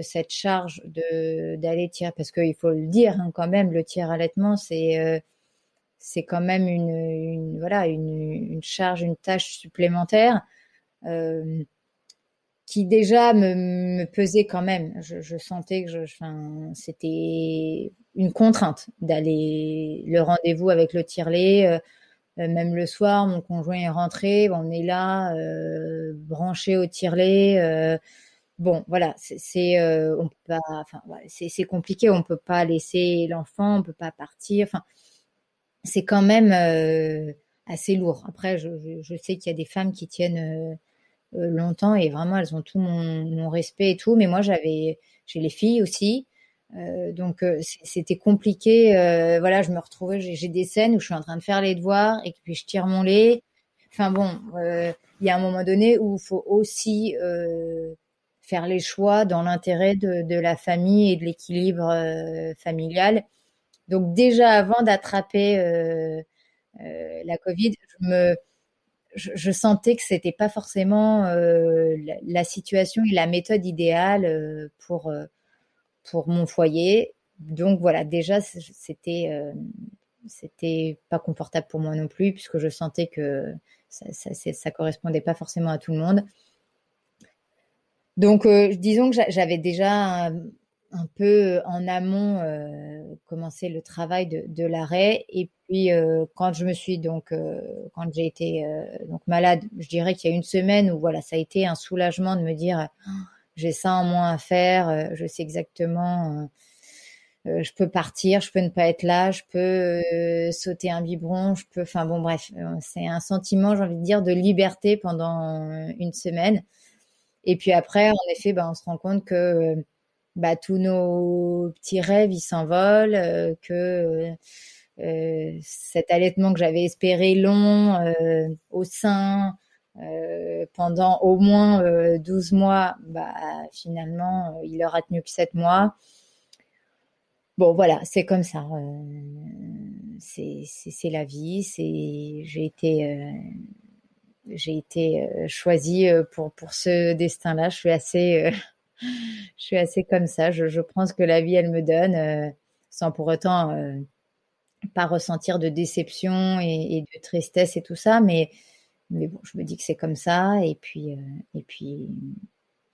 cette charge de d'aller tirer parce qu'il faut le dire hein, quand même le tir allaitement c'est euh, c'est quand même une, voilà une, charge une tâche supplémentaire euh, qui déjà me, pesait quand même. Je, sentais que je, c'était une contrainte d'aller le rendez-vous avec le tire-lait euh, même le soir mon conjoint est rentré on est là branché au tire-lait bon, voilà, c'est euh, on peut pas, enfin, c'est compliqué. On peut pas laisser l'enfant, on peut pas partir. Enfin, c'est quand même euh, assez lourd. Après, je, je, sais qu'il y a des femmes qui tiennent euh, longtemps et vraiment elles ont tout mon, mon respect et tout. Mais moi, j'avais, j'ai les filles aussi. donc c'était compliqué. voilà, je me retrouvais, j'ai des scènes où je suis en train de faire les devoirs et puis je tire mon lait. Enfin bon, il y a un moment donné où il faut aussi faire les choix dans l'intérêt de, la famille et de l'équilibre euh, familial. Donc déjà avant d'attraper euh, euh, la Covid, je sentais que c'était pas forcément la, situation et la méthode idéale pour pour mon foyer. Donc voilà, déjà c'était c'était pas confortable pour moi non plus puisque je sentais que ça, ça, ça correspondait pas forcément à tout le monde. Donc, euh, disons que j'avais déjà un, peu en amont euh, commencé le travail de, l'arrêt. Et puis, euh, quand je me suis donc, quand j'ai été donc malade, je dirais qu'il y a une semaine où voilà, ça a été un soulagement de me dire j'ai ça en moins à faire, je sais exactement. je peux partir, je peux ne pas être là, je peux sauter un biberon, je peux, enfin bon bref, c'est un sentiment, j'ai envie de dire, de liberté pendant une semaine. Et puis après, en effet, bah, on se rend compte que bah, tous nos petits rêves, ils s'envolent, euh, que euh, cet allaitement que j'avais espéré long euh, au sein pendant au moins 12 mois, bah, finalement, il aura tenu que 7 mois. Bon, voilà, c'est comme ça. c'est la vie. J'ai été j'ai été euh, choisie euh, pour pour ce destin-là. Je suis assez euh, je suis assez comme ça. Je, je, prends ce que la vie elle me donne, sans pour autant pas ressentir de déception et, de tristesse et tout ça. Mais mais bon, je me dis que c'est comme ça. Et puis et puis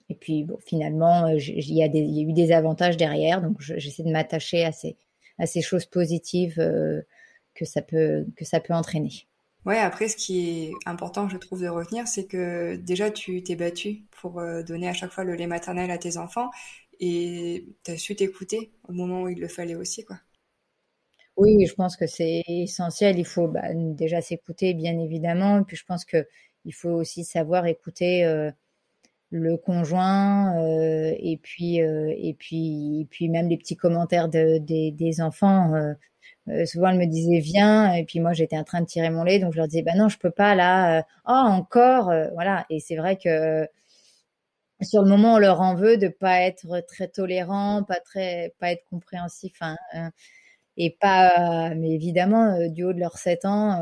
et puis bon, finalement, il y a y a eu des avantages derrière. Donc j'essaie de m'attacher à ces à ces choses positives que ça peut que ça peut entraîner. Ouais, après, ce qui est important, je trouve, de retenir, c'est que déjà, tu t'es battu pour euh, donner à chaque fois le lait maternel à tes enfants et tu as su t'écouter au moment où il le fallait aussi, quoi. Oui, je pense que c'est essentiel. Il faut bah, déjà s'écouter, bien évidemment. Et puis, je pense que il faut aussi savoir écouter euh, le conjoint euh, et puis et puis et puis même les petits commentaires de, des, des enfants euh, souvent elle me disait viens. Et puis moi j'étais en train de tirer mon lait. Donc je leur disais bah non je peux pas là. Oh encore euh, voilà. Et c'est vrai que sur le moment on leur en veut de pas être très tolérant pas très pas être compréhensif hein, hein, et pas mais évidemment du haut de leurs 7 ans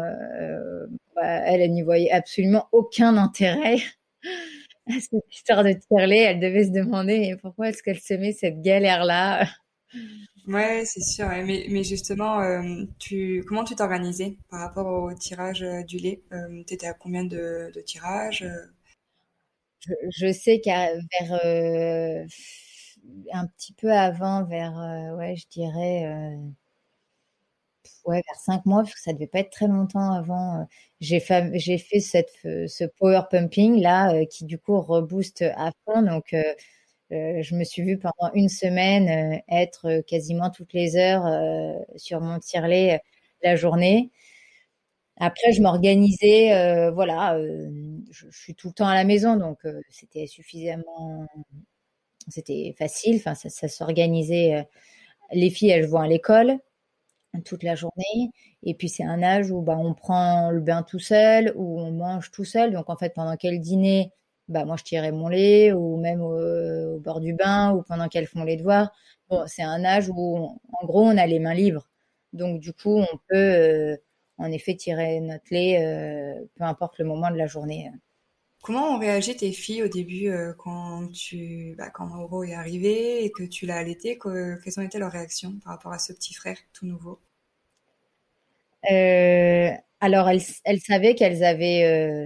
bah, elle n'y voyait absolument aucun intérêt à cette histoire de tirer lait. Elle devait se demander pourquoi est-ce qu'elle se met cette galère là Ouais, c'est sûr. Mais, justement, euh, comment tu t'organisais par rapport au tirage euh, du lait? Euh, Tu étais à combien de, tirages je, sais qu'à vers un petit peu avant, vers ouais, je dirais ouais, vers cinq mois, parce que ça devait pas être très longtemps avant. j'ai fait j'ai fait cette ce power pumping là qui du coup rebooste à fond. Donc je me suis vue pendant une semaine être quasiment toutes les heures sur mon tirelet la journée. Après, je m'organisais, voilà, je, suis tout le temps à la maison, donc c'était suffisamment, c'était facile. Enfin, ça, ça s'organisait. les filles, elles vont à l'école toute la journée, et puis c'est un âge où bah, on prend le bain tout seul, où on mange tout seul. Donc en fait, pendant qu'elles dînaient, bah moi je tirais mon lait, ou même au, bord du bain, ou pendant qu'elles font les devoirs. Bon, c'est un âge où, en gros, on a les mains libres. Donc du coup, on peut en effet tirer notre lait, euh, peu importe le moment de la journée. Comment ont réagi tes filles au début euh, quand tu, bah, quand Mauro est arrivé et que tu l'as allaité Quelles ont été leurs réactions par rapport à ce petit frère tout nouveau? Euh, Alors elles, elles, savaient qu'elles avaient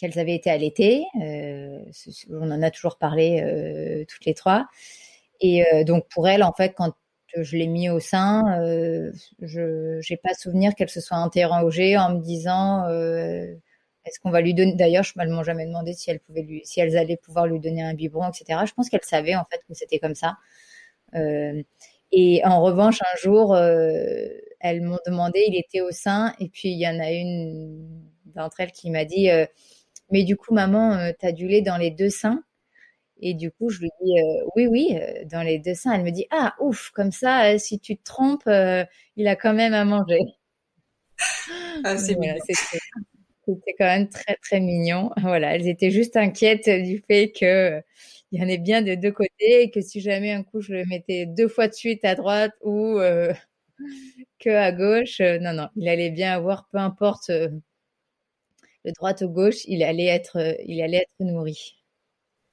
qu'elles avaient été allaitées. on en a toujours parlé toutes les trois. Et donc pour elles, en fait, quand je l'ai mis au sein. Euh, je n'ai pas souvenir qu'elle se soit interrogée en me disant euh, est-ce qu'on va lui donner. D'ailleurs, je ne m'ont jamais demandé si elles si elles allaient pouvoir lui donner un biberon, etc. Je pense qu'elles savaient en fait que c'était comme ça. Euh, et en revanche, un jour, elles m'ont demandé, il était au sein, et puis il y en a une d'entre elles qui m'a dit mais du coup, maman, tu as du lait dans les deux seins et du coup, je lui dis euh, oui, oui, euh, dans les dessins. Elle me dit ah ouf, comme ça, euh, si tu te trompes, il a quand même à manger. Ah, c'est C'était quand même très très mignon. Voilà, elles étaient juste inquiètes du fait que il y en ait bien de deux côtés et que si jamais un coup je le mettais deux fois de suite à droite ou que à gauche, non non, il allait bien avoir peu importe de droite ou gauche, il allait être il allait être nourri.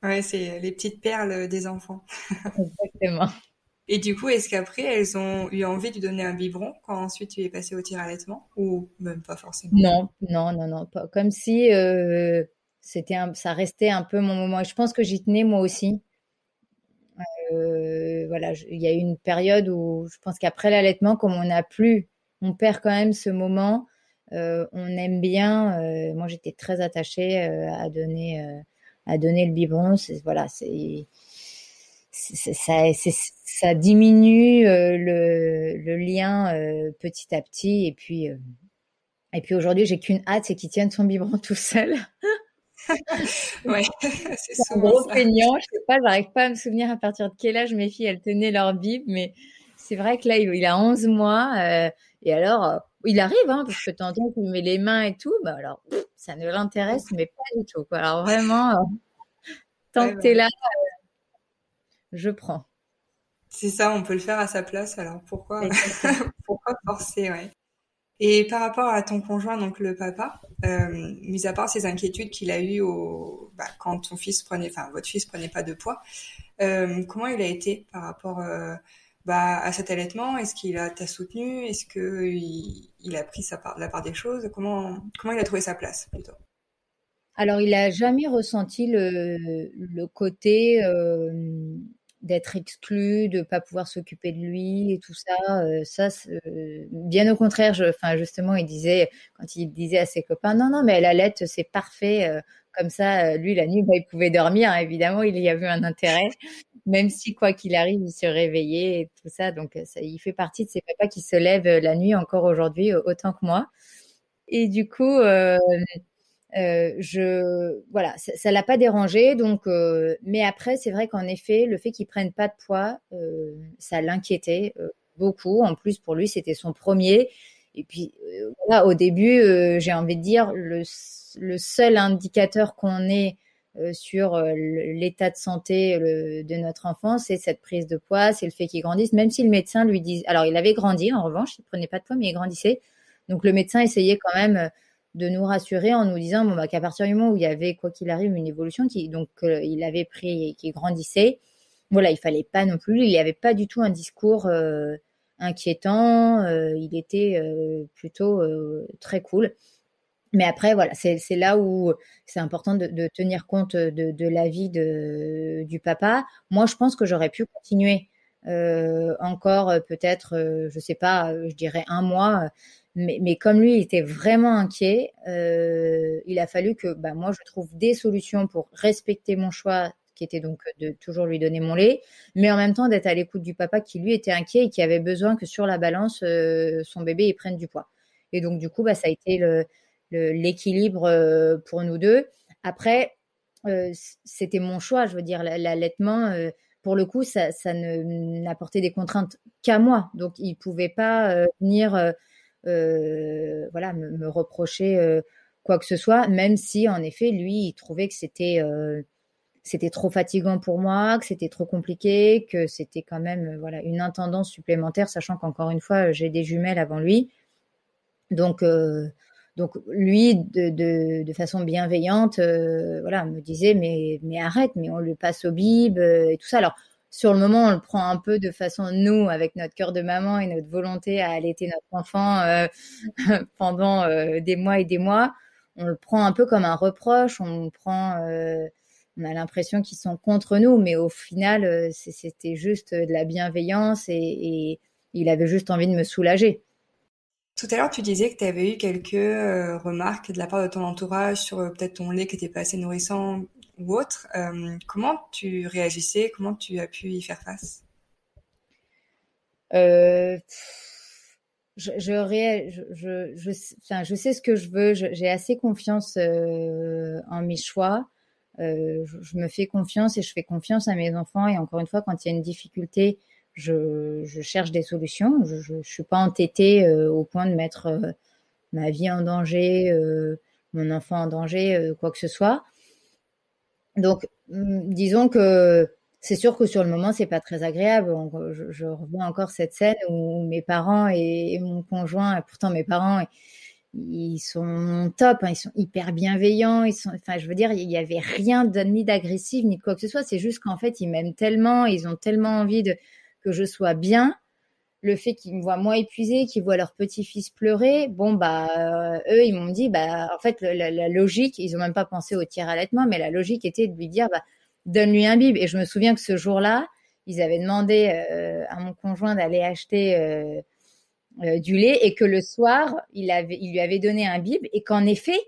Ouais, c'est les petites perles des enfants. Exactement. Et du coup, est-ce qu'après, elles ont eu envie de lui donner un biberon quand ensuite tu es passé au tir allaitement ou même pas forcément? Non, non, non, non, pas. Comme si euh, c'était ça restait un peu mon moment. Et je pense que j'y tenais moi aussi. Euh, voilà, il y a eu une période où je pense qu'après l'allaitement, comme on n'a plus, on perd quand même ce moment. Euh, on aime bien. moi, j'étais très attachée à donner à donner le biberon. C'est voilà, c'est ça, ça diminue euh, le, le, lien euh, petit à petit. Et puis, euh, et puis aujourd'hui, j'ai qu'une hâte, c'est qu'il tienne son biberon tout seul. ouais, c'est un gros peignant. Je sais pas, j'arrive pas à me souvenir à partir de quel âge mes filles elles tenaient leur bib, mais c'est vrai que là, il, a 11 mois. et alors, il arrive, hein, parce que tant qu'il met les mains et tout, bah alors, ça ne l'intéresse, mais pas du tout. Quoi. Alors vraiment, euh, tant que tu es là, euh, je prends. C'est ça, on peut le faire à sa place, alors pourquoi, pourquoi forcer, ouais. Et par rapport à ton conjoint, donc le papa, euh, mis à part ces inquiétudes qu'il a eues au, bah, quand ton fils prenait, enfin votre fils prenait pas de poids, comment il a été par rapport bah, à cet allaitement Est-ce qu'il a t'a soutenu? Est-ce que il, a pris sa part, la part des choses? Comment comment il a trouvé sa place plutôt? Alors il a jamais ressenti le, le côté euh, d'être exclu, de pas pouvoir s'occuper de lui et tout ça. Euh, ça, bien au contraire. Enfin justement, il disait quand il disait à ses copains, non non, mais la lettre c'est parfait. Euh, comme ça, lui la nuit, bah, il pouvait dormir. évidemment, il y avait un intérêt même si quoi qu'il arrive, il se réveillait et tout ça. Donc, euh, ça, il fait partie de ces papas qui se lèvent euh, la nuit encore aujourd'hui, euh, autant que moi. Et du coup, euh, euh, je voilà, ça, ça l'a pas dérangé. Donc, euh, mais après, c'est vrai qu'en effet, le fait qu'il prenne pas de poids, ça l'inquiétait beaucoup. En plus, pour lui, c'était son premier. Et puis, voilà, au début, j'ai envie de dire le, le seul indicateur qu'on ait euh, sur euh, l'état de santé de notre enfant, c'est cette prise de poids, c'est le fait qu'il grandisse, même si le médecin lui dit, alors il avait grandi en revanche, il prenait pas de poids, mais il grandissait. Donc le médecin essayait quand même euh, de nous rassurer en nous disant bon bah qu'à partir du moment où il y avait quoi qu'il arrive une évolution qui donc il avait pris et qui grandissait, voilà il fallait pas non plus, il n'y avait pas du tout un discours inquiétant, il était plutôt très cool. Mais après, voilà, c'est là où c'est important de, tenir compte de, l'avis du papa. Moi, je pense que j'aurais pu continuer euh, encore euh, peut-être, euh, je sais pas, je dirais un mois. Mais, comme lui, il était vraiment inquiet, il a fallu que bah, moi, je trouve des solutions pour respecter mon choix qui était donc de toujours lui donner mon lait, mais en même temps d'être à l'écoute du papa qui lui était inquiet et qui avait besoin que sur la balance, son bébé il prenne du poids. Et donc du coup, bah, ça a été l'équilibre pour nous deux. Après, c'était mon choix, je veux dire, l'allaitement pour le coup, ça, ça n'apportait des contraintes qu'à moi. Donc, il ne pouvait pas euh, venir euh, euh, voilà, me, reprocher quoi que ce soit, même si, en effet, lui, il trouvait que c'était c'était trop fatigant pour moi, que c'était trop compliqué, que c'était quand même voilà une intendance supplémentaire, sachant qu'encore une fois, j'ai des jumelles avant lui. Donc, donc lui, de, façon bienveillante, euh, voilà, me disait mais arrête, mais on le passe au bib euh, et tout ça. Alors sur le moment, on le prend un peu de façon nous, avec notre cœur de maman et notre volonté à allaiter notre enfant euh, pendant des mois et des mois. On le prend un peu comme un reproche. On prend, on a l'impression qu'ils sont contre nous, mais au final, c'était juste de la bienveillance et il avait juste envie de me soulager. Tout à l'heure, tu disais que tu avais eu quelques euh, remarques de la part de ton entourage sur euh, peut-être ton lait qui n'était pas assez nourrissant ou autre. Euh, comment tu réagissais? Comment tu as pu y faire face? Je, sais ce que je veux. J'ai assez confiance en mes choix. je, me fais confiance et je fais confiance à mes enfants. Et encore une fois, quand il y a une difficulté, je, cherche des solutions. Je ne suis pas entêtée euh, au point de mettre euh, ma vie en danger, euh, mon enfant en danger, quoi que ce soit. Donc, mm, disons que c'est sûr que sur le moment, c'est pas très agréable. Je, revois encore cette scène où mes parents et, mon conjoint, et pourtant mes parents, ils sont top, hein, ils sont hyper bienveillants. Enfin, je veux dire, il y avait rien de, ni d'agressif ni de quoi que ce soit. C'est juste qu'en fait, ils m'aiment tellement, ils ont tellement envie de, que je sois bien, le fait qu'ils me voient moins épuisée, qu'ils voient leur petit-fils pleurer, bon bah euh, eux ils m'ont dit bah en fait la, logique, ils ont même pas pensé au tiers allaitement, mais la logique était de lui dire bah donne-lui un bib. Et je me souviens que ce jour-là, ils avaient demandé euh, à mon conjoint d'aller acheter euh, du lait et que le soir il avait il lui avait donné un bib et qu'en effet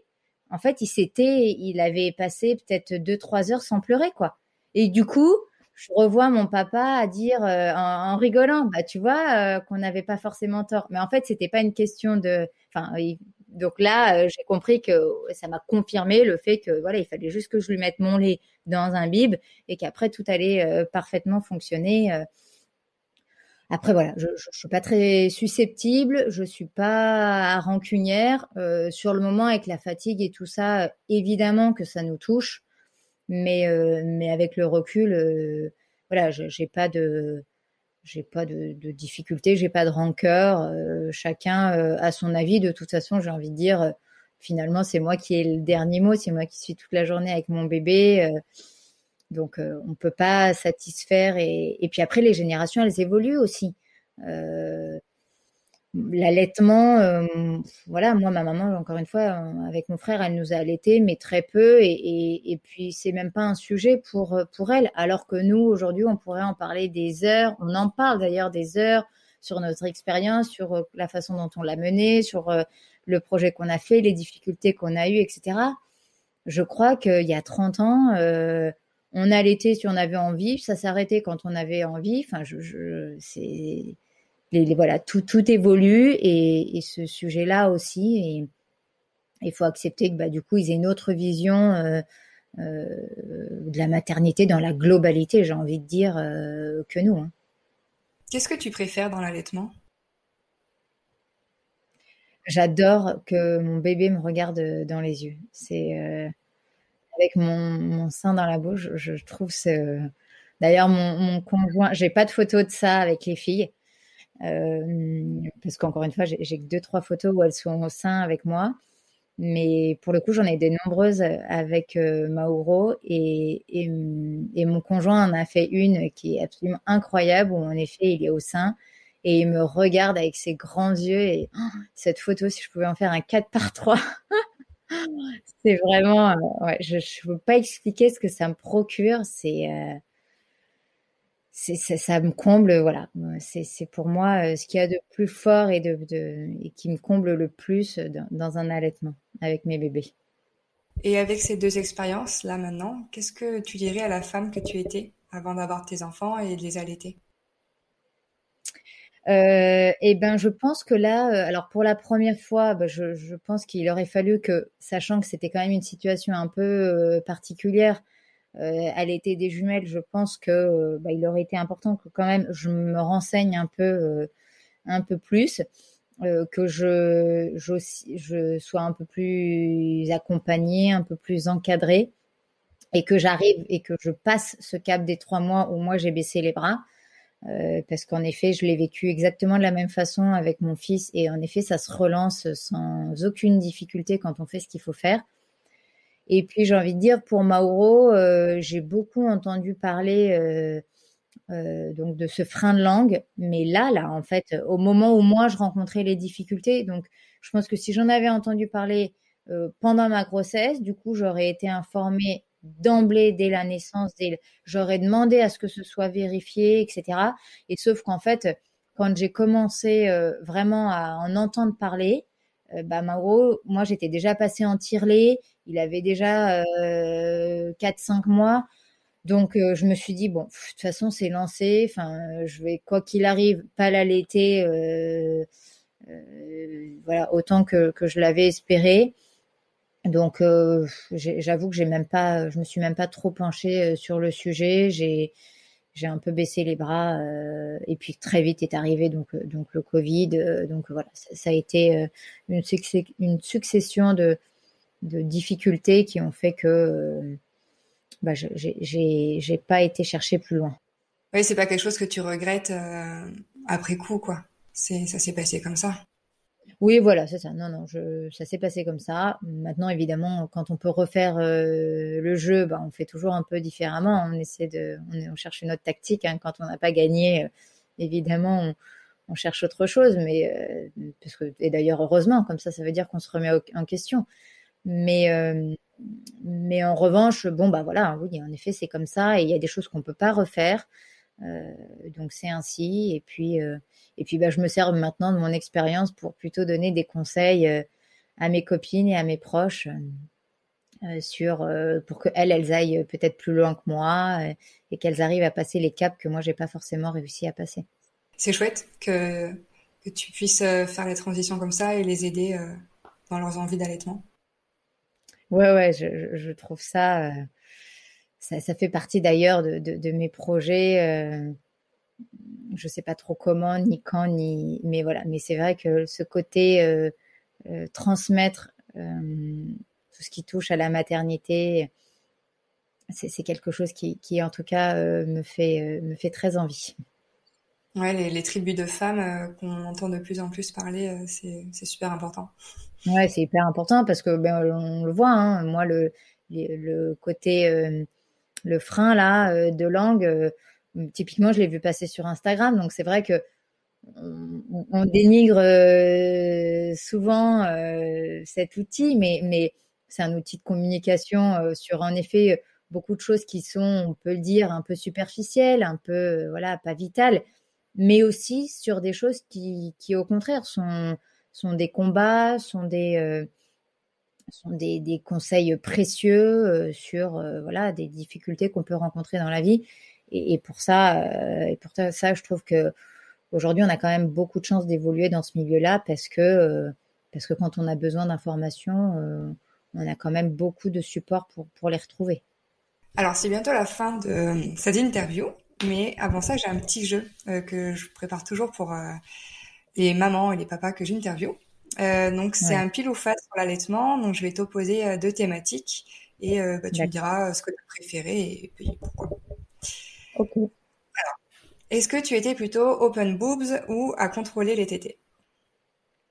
en fait il s'était il avait passé peut-être deux trois heures sans pleurer quoi. Et du coup je revois mon papa à dire euh, en, rigolant, bah tu vois euh, qu'on n'avait pas forcément tort. Mais en fait, c'était pas une question de. Enfin, donc là, euh, j'ai compris que ça m'a confirmé le fait que voilà, il fallait juste que je lui mette mon lait dans un bib et qu'après tout allait parfaitement fonctionner. Après voilà, je, je, suis pas très susceptible, je suis pas rancunière. sur le moment, avec la fatigue et tout ça, évidemment que ça nous touche. Mais, euh, mais avec le recul, euh, voilà, j'ai pas de j'ai pas de, de difficulté, j'ai pas de rancœur. Euh, chacun a son avis. De toute façon, j'ai envie de dire, finalement, c'est moi qui ai le dernier mot. C'est moi qui suis toute la journée avec mon bébé. donc, on peut pas satisfaire. Et, et, puis après, les générations, elles évoluent aussi l'allaitement, euh, voilà, moi, ma maman, encore une fois, euh, avec mon frère, elle nous a allaités, mais très peu, et, puis c'est même pas un sujet pour euh, pour elle, alors que nous, aujourd'hui, on pourrait en parler des heures. On en parle d'ailleurs des heures sur notre expérience, sur la façon dont on l'a mené, sur le projet qu'on a fait, les difficultés qu'on a eues, etc. Je crois qu'il y a 30 ans, on allaitait si on avait envie, ça s'arrêtait quand on avait envie. Enfin, je, je c'est voilà, tout, tout évolue et, ce sujet-là aussi. Et il faut accepter que bah, du coup, ils aient une autre vision euh, euh, de la maternité dans la globalité, j'ai envie de dire, euh, que nous. Hein. Qu'est-ce que tu préfères dans l'allaitement? J'adore que mon bébé me regarde dans les yeux. C'est avec mon, sein dans la bouche, je, trouve ce. D'ailleurs, mon, mon conjoint, j'ai pas de photo de ça avec les filles. Euh, parce qu'encore une fois, j'ai que deux, trois photos où elles sont au sein avec moi. Mais pour le coup, j'en ai des nombreuses avec euh, Mauro et, et, et, mon conjoint en a fait une qui est absolument incroyable où en effet il est au sein et il me regarde avec ses grands yeux et oh, cette photo, si je pouvais en faire un 4 par 3 c'est vraiment, euh, ouais, je ne peux pas expliquer ce que ça me procure. C'est euh, c'est ça, me comble voilà. C'est pour moi euh, ce qu'il y a de plus fort et de, et qui me comble le plus dans, un allaitement avec mes bébés. Et avec ces deux expériences là maintenant, qu'est-ce que tu dirais à la femme que tu étais avant d'avoir tes enfants et de les allaiter? Euh, et ben, je pense que là, euh, alors pour la première fois, bah, je, je, pense qu'il aurait fallu que, sachant que c'était quand même une situation un peu euh, particulière, euh, à l'été des jumelles, je pense que euh, bah, il aurait été important que quand même je me renseigne un peu, un peu plus, que je, je, sois un peu plus accompagnée, un peu plus encadrée, et que j'arrive et que je passe ce cap des trois mois où moi j'ai baissé les bras. Euh, parce qu'en effet, je l'ai vécu exactement de la même façon avec mon fils et en effet, ça se relance sans aucune difficulté quand on fait ce qu'il faut faire. Et puis, j'ai envie de dire, pour Mauro, euh, j'ai beaucoup entendu parler euh, euh, donc de ce frein de langue, mais là, là, en fait, au moment où moi je rencontrais les difficultés, donc je pense que si j'en avais entendu parler pendant ma grossesse, du coup, j'aurais été informée d'emblée dès la naissance, j'aurais demandé à ce que ce soit vérifié, etc. Et sauf qu'en fait, quand j'ai commencé vraiment à en entendre parler, bah Mauro, moi j'étais déjà passée en tirelet, il avait déjà euh, 4-5 mois, donc euh, je me suis dit bon, de toute façon c'est lancé, enfin je vais quoi qu'il arrive pas l'allaiter, euh, voilà autant que, que je l'avais espéré. Donc, euh, j'avoue que j'ai même pas, je me suis même pas trop penchée euh, sur le sujet. J'ai, j'ai un peu baissé les bras euh, et puis très vite est arrivé donc euh, donc le Covid. Euh, donc voilà, ça, a été une, succès, une succession de, de difficultés qui ont fait que bah, j'ai, j'ai pas été chercher plus loin. Oui, c'est pas quelque chose que tu regrettes après coup, quoi. C'est, ça s'est passé comme ça. Oui, voilà, c'est ça. Non, non, je, ça s'est passé comme ça. Maintenant, évidemment, quand on peut refaire euh, le jeu, bah, on fait toujours un peu différemment. On essaie de, on, cherche une autre tactique. Hein. Quand on n'a pas gagné, euh, évidemment, on, cherche autre chose. Mais euh, parce que, et d'ailleurs, heureusement, comme ça, ça veut dire qu'on se remet en question. Mais mais en revanche, bon, bah voilà, oui, en effet, c'est comme ça. Et il y a des choses qu'on peut pas refaire. Euh, donc c'est ainsi. Et puis, euh, et puis bah, je me sers maintenant de mon expérience pour plutôt donner des conseils euh, à mes copines et à mes proches sur pour que elles, elles aillent peut-être plus loin que moi et qu'elles arrivent à passer les caps que moi j'ai pas forcément réussi à passer. C'est chouette que que tu puisses faire les transitions comme ça et les aider dans leurs envies d'allaitement. Ouais, ouais, je, je trouve ça, ça, ça, fait partie d'ailleurs de, de, de, mes projets. Euh, je sais pas trop comment, ni quand, ni. Mais voilà. Mais c'est vrai que ce côté euh, euh, transmettre euh, tout ce qui touche à la maternité, c'est quelque chose qui, qui, en tout cas, me fait me fait très envie. Ouais, les, les tribus de femmes qu'on entend de plus en plus parler, c'est super important. Ouais, c'est hyper important parce que ben on le voit. Hein, moi, le le côté le frein là euh, de langue, euh, typiquement, je l'ai vu passer sur Instagram. Donc c'est vrai que on, dénigre euh, souvent cet outil, mais, mais c'est un outil de communication sur en effet beaucoup de choses qui sont, on peut le dire, un peu superficielles, un peu voilà, pas vitales, mais aussi sur des choses qui, qui au contraire sont sont des combats, sont des euh, sont des, conseils précieux euh, sur euh, voilà des difficultés qu'on peut rencontrer dans la vie. Et, pour ça, euh, et pour ça, je trouve que aujourd'hui, on a quand même beaucoup de chance d'évoluer dans ce milieu-là parce que parce que quand on a besoin d'informations, on a quand même beaucoup de support pour pour les retrouver. Alors c'est bientôt la fin de cette interview, mais avant ça, j'ai un petit jeu que je prépare toujours pour les mamans et les papas que j'interviewe. Euh, donc c'est ouais. un pile ou face sur l'allaitement. Donc je vais t'opposer euh, deux thématiques et euh, bah, tu me diras ce que tu as préféré et puis pourquoi. Ok. Est-ce que tu étais plutôt open boobs ou à contrôler les tétés?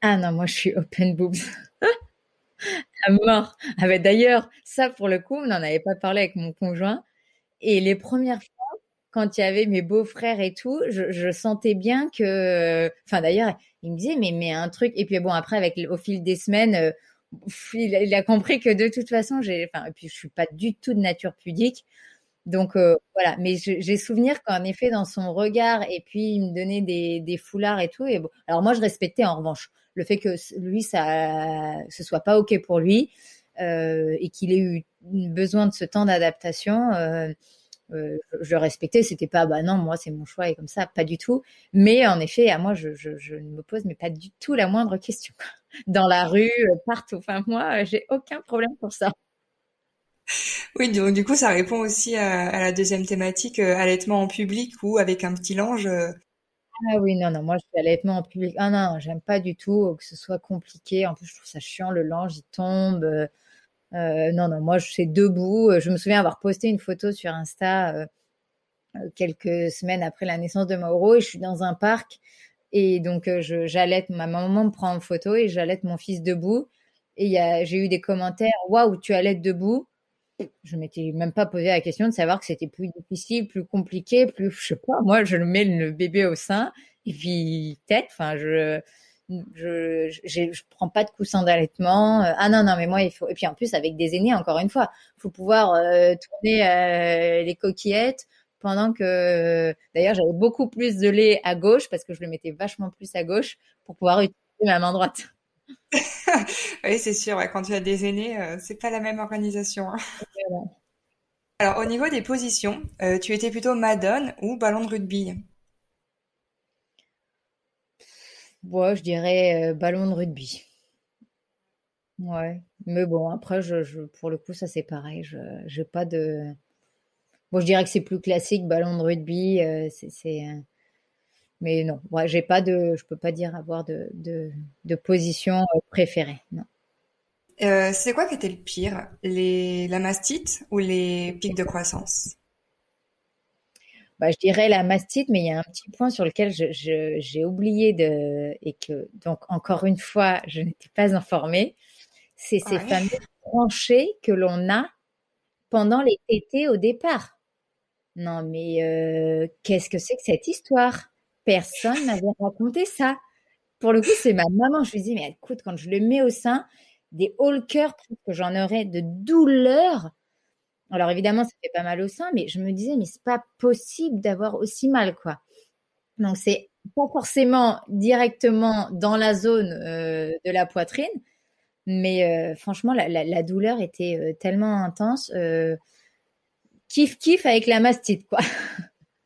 Ah non, moi je suis open boobs. à mort. Ah bah, d'ailleurs, ça pour le coup, on n'en avait pas parlé avec mon conjoint. Et les premières quand il y avait mes beaux-frères et tout, je, sentais bien que, enfin d'ailleurs, il me disait mais mais un truc et puis bon après avec au fil des semaines euh, il, a, compris que de toute façon j'ai enfin puis je suis pas du tout de nature pudique. Donc euh, voilà. Mais j'ai souvenir qu'en effet dans son regard et puis il me donnait des, foulards et tout et bon. Alors moi je respectais en revanche le fait que lui ça ce soit pas ok pour lui et qu'il ait eu besoin de ce temps d'adaptation, euh, je, le respectais. C'était pas, bah non, moi c'est mon choix et comme ça, pas du tout. Mais en effet, à moi, je, je, je ne me pose mais pas du tout la moindre question. Dans la rue, euh, partout. Enfin, moi, j'ai aucun problème pour ça. Oui, donc du coup, ça répond aussi à, à la deuxième thématique, euh, allaitement en public ou avec un petit linge. Ah oui, non, non, moi je suis allaitement en public. Ah non, j'aime pas du tout que ce soit compliqué. En plus, je trouve ça chiant, le linge, il tombe. Euh, non, non, moi, je suis debout. Euh, je me souviens avoir posté une photo sur Insta euh, quelques semaines après la naissance de Mauro et je suis dans un parc et donc j'allaite, ma maman me prend en photo et j'allaite mon fils debout et j'ai eu des commentaires, waouh, tu allaites debout. Je m'étais même pas posé la question de savoir que c'était plus difficile, plus compliqué, plus, je sais pas, moi, je mets le bébé au sein et puis tête, enfin, je, je, je, je prends pas de coussin d'allaitement. Euh, ah non non mais moi il faut et puis en plus avec des aînés encore une fois, faut pouvoir euh, tourner euh, les coquillettes pendant que d'ailleurs j'avais beaucoup plus de lait à gauche parce que je le mettais vachement plus à gauche pour pouvoir utiliser ma main droite. oui c'est sûr quand tu as des aînés c'est pas la même organisation. Hein. Alors au niveau des positions, tu étais plutôt madone ou ballon de rugby? Ouais, je dirais euh, ballon de rugby. Ouais, mais bon, après, je, je- pour le coup, ça c'est pareil. Je j'ai pas de. Bon, je dirais que c'est plus classique, ballon de rugby. euh, c'est, c'est, euh, mais non, ouais, j'ai pas de. Je peux pas dire avoir de, de, de position préférée. Non. C'est quoi qui était le pire? Les, la mastite ou les pics de croissance? Bah, je dirais la mastite, mais il y a un petit point sur lequel j'ai oublié de, et que, donc, encore une fois, je n'étais pas informée. C'est ces fameux tranchées que l'on a pendant les tétés au départ. Non, mais euh, qu'est-ce que c'est que cette histoire? Personne m'avait raconté ça. Pour le coup, c'est ma maman. Je lui dis, mais écoute, quand je le mets au sein, des hauts le cœur, que j'en aurais de douleur. Alors évidemment, ça fait pas mal au sein, mais je me disais, mais c'est pas possible d'avoir aussi mal, quoi. Donc c'est pas forcément directement dans la zone euh, de la poitrine, mais euh, franchement, la, la- la douleur était euh, tellement intense. kiff kiff avec la mastite, quoi.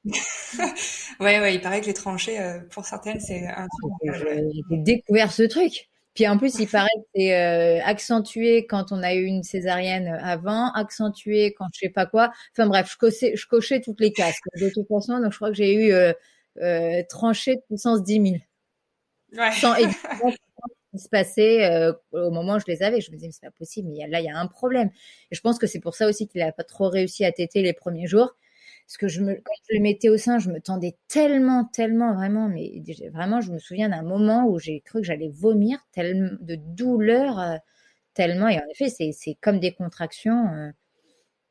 Ouais, ouais, il paraît que les tranchées, pour certaines, c'est un truc. Je- J'ai découvert ce truc. Puis en plus, il paraît que c'est euh, accentué quand on a eu une césarienne avant, accentué quand je sais pas quoi. Enfin bref, je cochais, je cochais toutes les cases. De toute façon, donc je crois que j'ai eu euh, euh, tranché de puissance 10 000. Ouais. Sans évidemment ce qui se passait euh, au moment où je les avais. Je me disais, mais c'est pas possible, mais il y a- là, il y a un problème. Et je pense que c'est pour ça aussi qu'il a pas trop réussi à téter les premiers jours. Parce que je me, quand je le mettais au sein, je me tendais tellement, tellement, vraiment, mais vraiment, je me souviens d'un moment où j'ai cru que j'allais vomir, tellement de douleur, euh, tellement. Et en effet, c'est, comme des contractions. euh,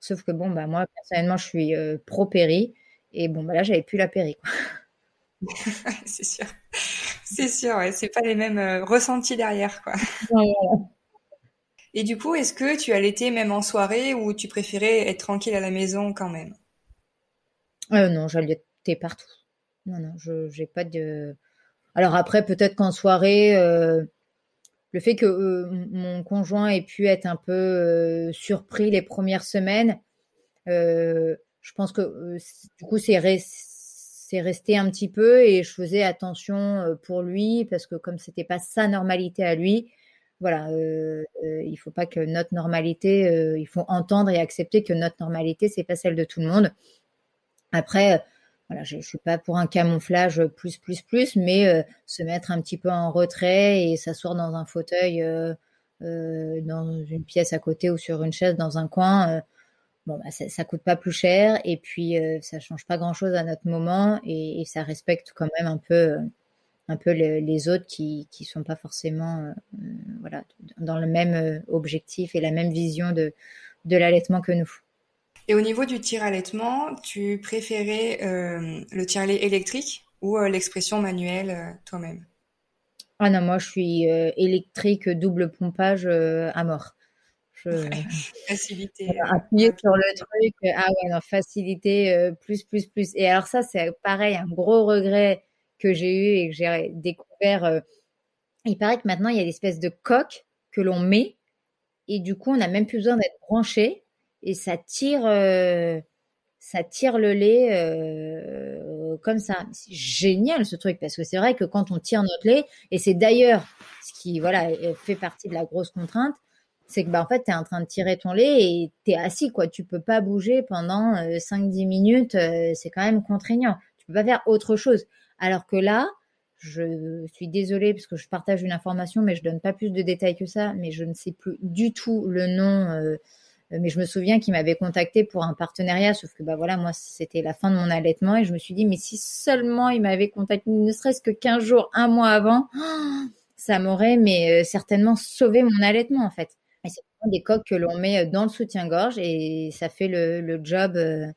sauf que bon, bah, moi, personnellement, je suis euh, pro-péri. Et bon, bah là, j'avais plus la péri, quoi. C'est sûr. C'est sûr, ouais, c'est pas les mêmes ressentis derrière, quoi. Ouais, Et du coup, est-ce que tu allaitais même en soirée ou tu préférais être tranquille à la maison quand même? Euh, non, j'allaitais partout. Non, non, je j'ai pas de. Alors après, peut-être qu'en soirée, euh, le fait que euh, mon conjoint ait pu être un peu surpris les premières semaines, je pense que du coup, c'est res- c'est resté un petit peu et je faisais attention pour lui parce que comme c'était pas sa normalité à lui, voilà, il faut pas que notre normalité, il faut entendre et accepter que notre normalité, c'est pas celle de tout le monde. Après, euh, voilà, je, je suis pas pour un camouflage plus, plus, plus, mais euh, se mettre un petit peu en retrait et s'asseoir dans un fauteuil, euh, dans une pièce à côté ou sur une chaise dans un coin, bon, bah, ça, ça coûte pas plus cher et puis ça change pas grand-chose à notre moment et, ça respecte quand même un peu, un peu le- les autres qui, qui sont pas forcément, voilà, dans le même objectif et la même vision de, de l'allaitement que nous. Et au niveau du tir-allaitement, tu préférais euh, le tire-lait électrique ou euh, l'expression manuelle euh, toi-même? Ah non, moi je suis électrique double pompage à mort. Je Facilité. voilà, appuyer sur le truc, ah ouais, non, facilité plus, plus, plus. Et alors ça, c'est pareil, un gros regret que j'ai eu et que j'ai découvert. il paraît que maintenant, il y a l'espèce de coque que l'on met et du coup, on n'a même plus besoin d'être branché et ça tire, euh, ça tire le lait euh, comme ça. C'est génial ce truc parce que c'est vrai que quand on tire notre lait, et c'est d'ailleurs ce qui voilà fait partie de la grosse contrainte, c'est que bah en fait tu es en train de tirer ton lait et tu es assis quoi, tu peux pas bouger pendant 5-10 minutes, c'est quand même contraignant. Tu peux pas faire autre chose. Alors que là, je suis désolée parce que je partage une information, mais je donne pas plus de détails que ça. Mais je ne sais plus du tout le nom. Euh, mais je me souviens qu'il m'avait contacté pour un partenariat, sauf que bah voilà, moi c'était la fin de mon allaitement et je me suis dit mais si seulement il m'avait contacté, ne serait-ce que 15 jours, un mois avant, ça m'aurait mais euh, certainement sauvé mon allaitement en fait. c'est des coques que l'on met dans le soutien-gorge et ça fait le, le job. Euh,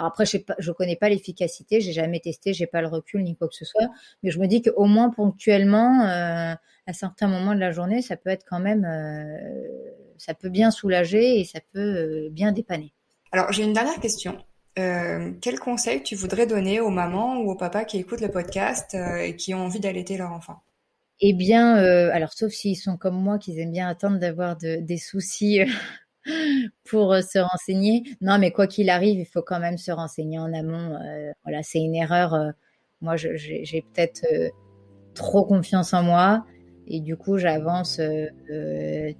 alors après, je ne connais pas l'efficacité, j'ai jamais testé, j'ai pas le recul ni quoi que ce soit, mais je me dis qu'au moins ponctuellement, euh, à certains moments de la journée, ça peut être quand même, euh, ça peut bien soulager et ça peut euh, bien dépanner. Alors j'ai une dernière question. quel conseil tu voudrais donner aux mamans ou aux papas qui écoutent le podcast et qui ont envie d'allaiter leur enfant? Eh bien, alors sauf s'ils sont comme moi, qu'ils aiment bien attendre d'avoir des soucis pour euh, se renseigner. Non, mais quoi qu'il arrive, il faut quand même se renseigner en amont. Euh, voilà, c'est une erreur. Euh, moi, j'ai peut-être trop confiance en moi et du coup, j'avance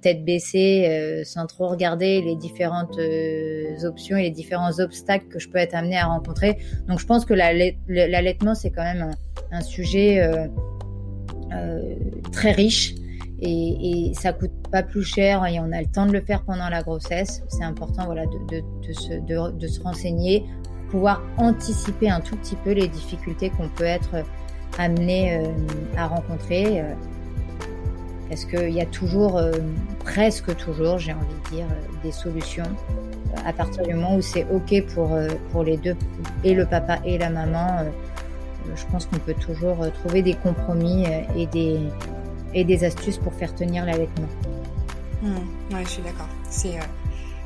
tête baissée, sans trop regarder les différentes options et les différents obstacles que je peux être amenée à rencontrer. Donc, je pense que l'allaitement, c'est quand même un, sujet très riche et, et ça coûte pas plus cher et on a le temps de le faire pendant la grossesse. C'est important voilà, de, de, de, se, de, se renseigner pouvoir anticiper un tout petit peu les difficultés qu'on peut être amené euh, à rencontrer. Euh, parce qu'il y a toujours, euh, presque toujours, j'ai envie de dire, des solutions. À partir du moment où c'est OK pour, pour les deux, et le papa et la maman, je pense qu'on peut toujours trouver des compromis et des, et des astuces pour faire tenir l'allaitement. Mmh, ouais, je suis d'accord. C'est euh,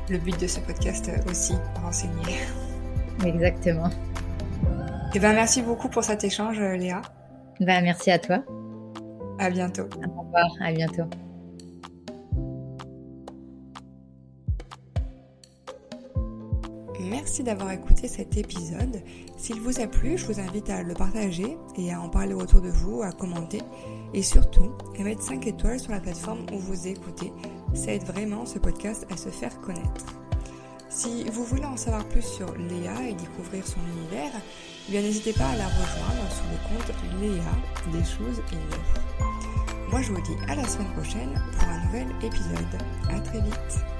le but de ce podcast euh, aussi, renseigner. Exactement. Et eh ben, merci beaucoup pour cet échange, euh, Léa. Ben, merci à toi. À bientôt. Au revoir, à bientôt. Merci d'avoir écouté cet épisode. S'il vous a plu, je vous invite à le partager et à en parler autour de vous, à commenter et surtout à mettre 5 étoiles sur la plateforme où vous écoutez. Ça aide vraiment ce podcast à se faire connaître. Si vous voulez en savoir plus sur Léa et découvrir son univers, eh bien n'hésitez pas à la rejoindre sur le compte Léa des choses et. Moi je vous dis à la semaine prochaine pour un nouvel épisode. À très vite.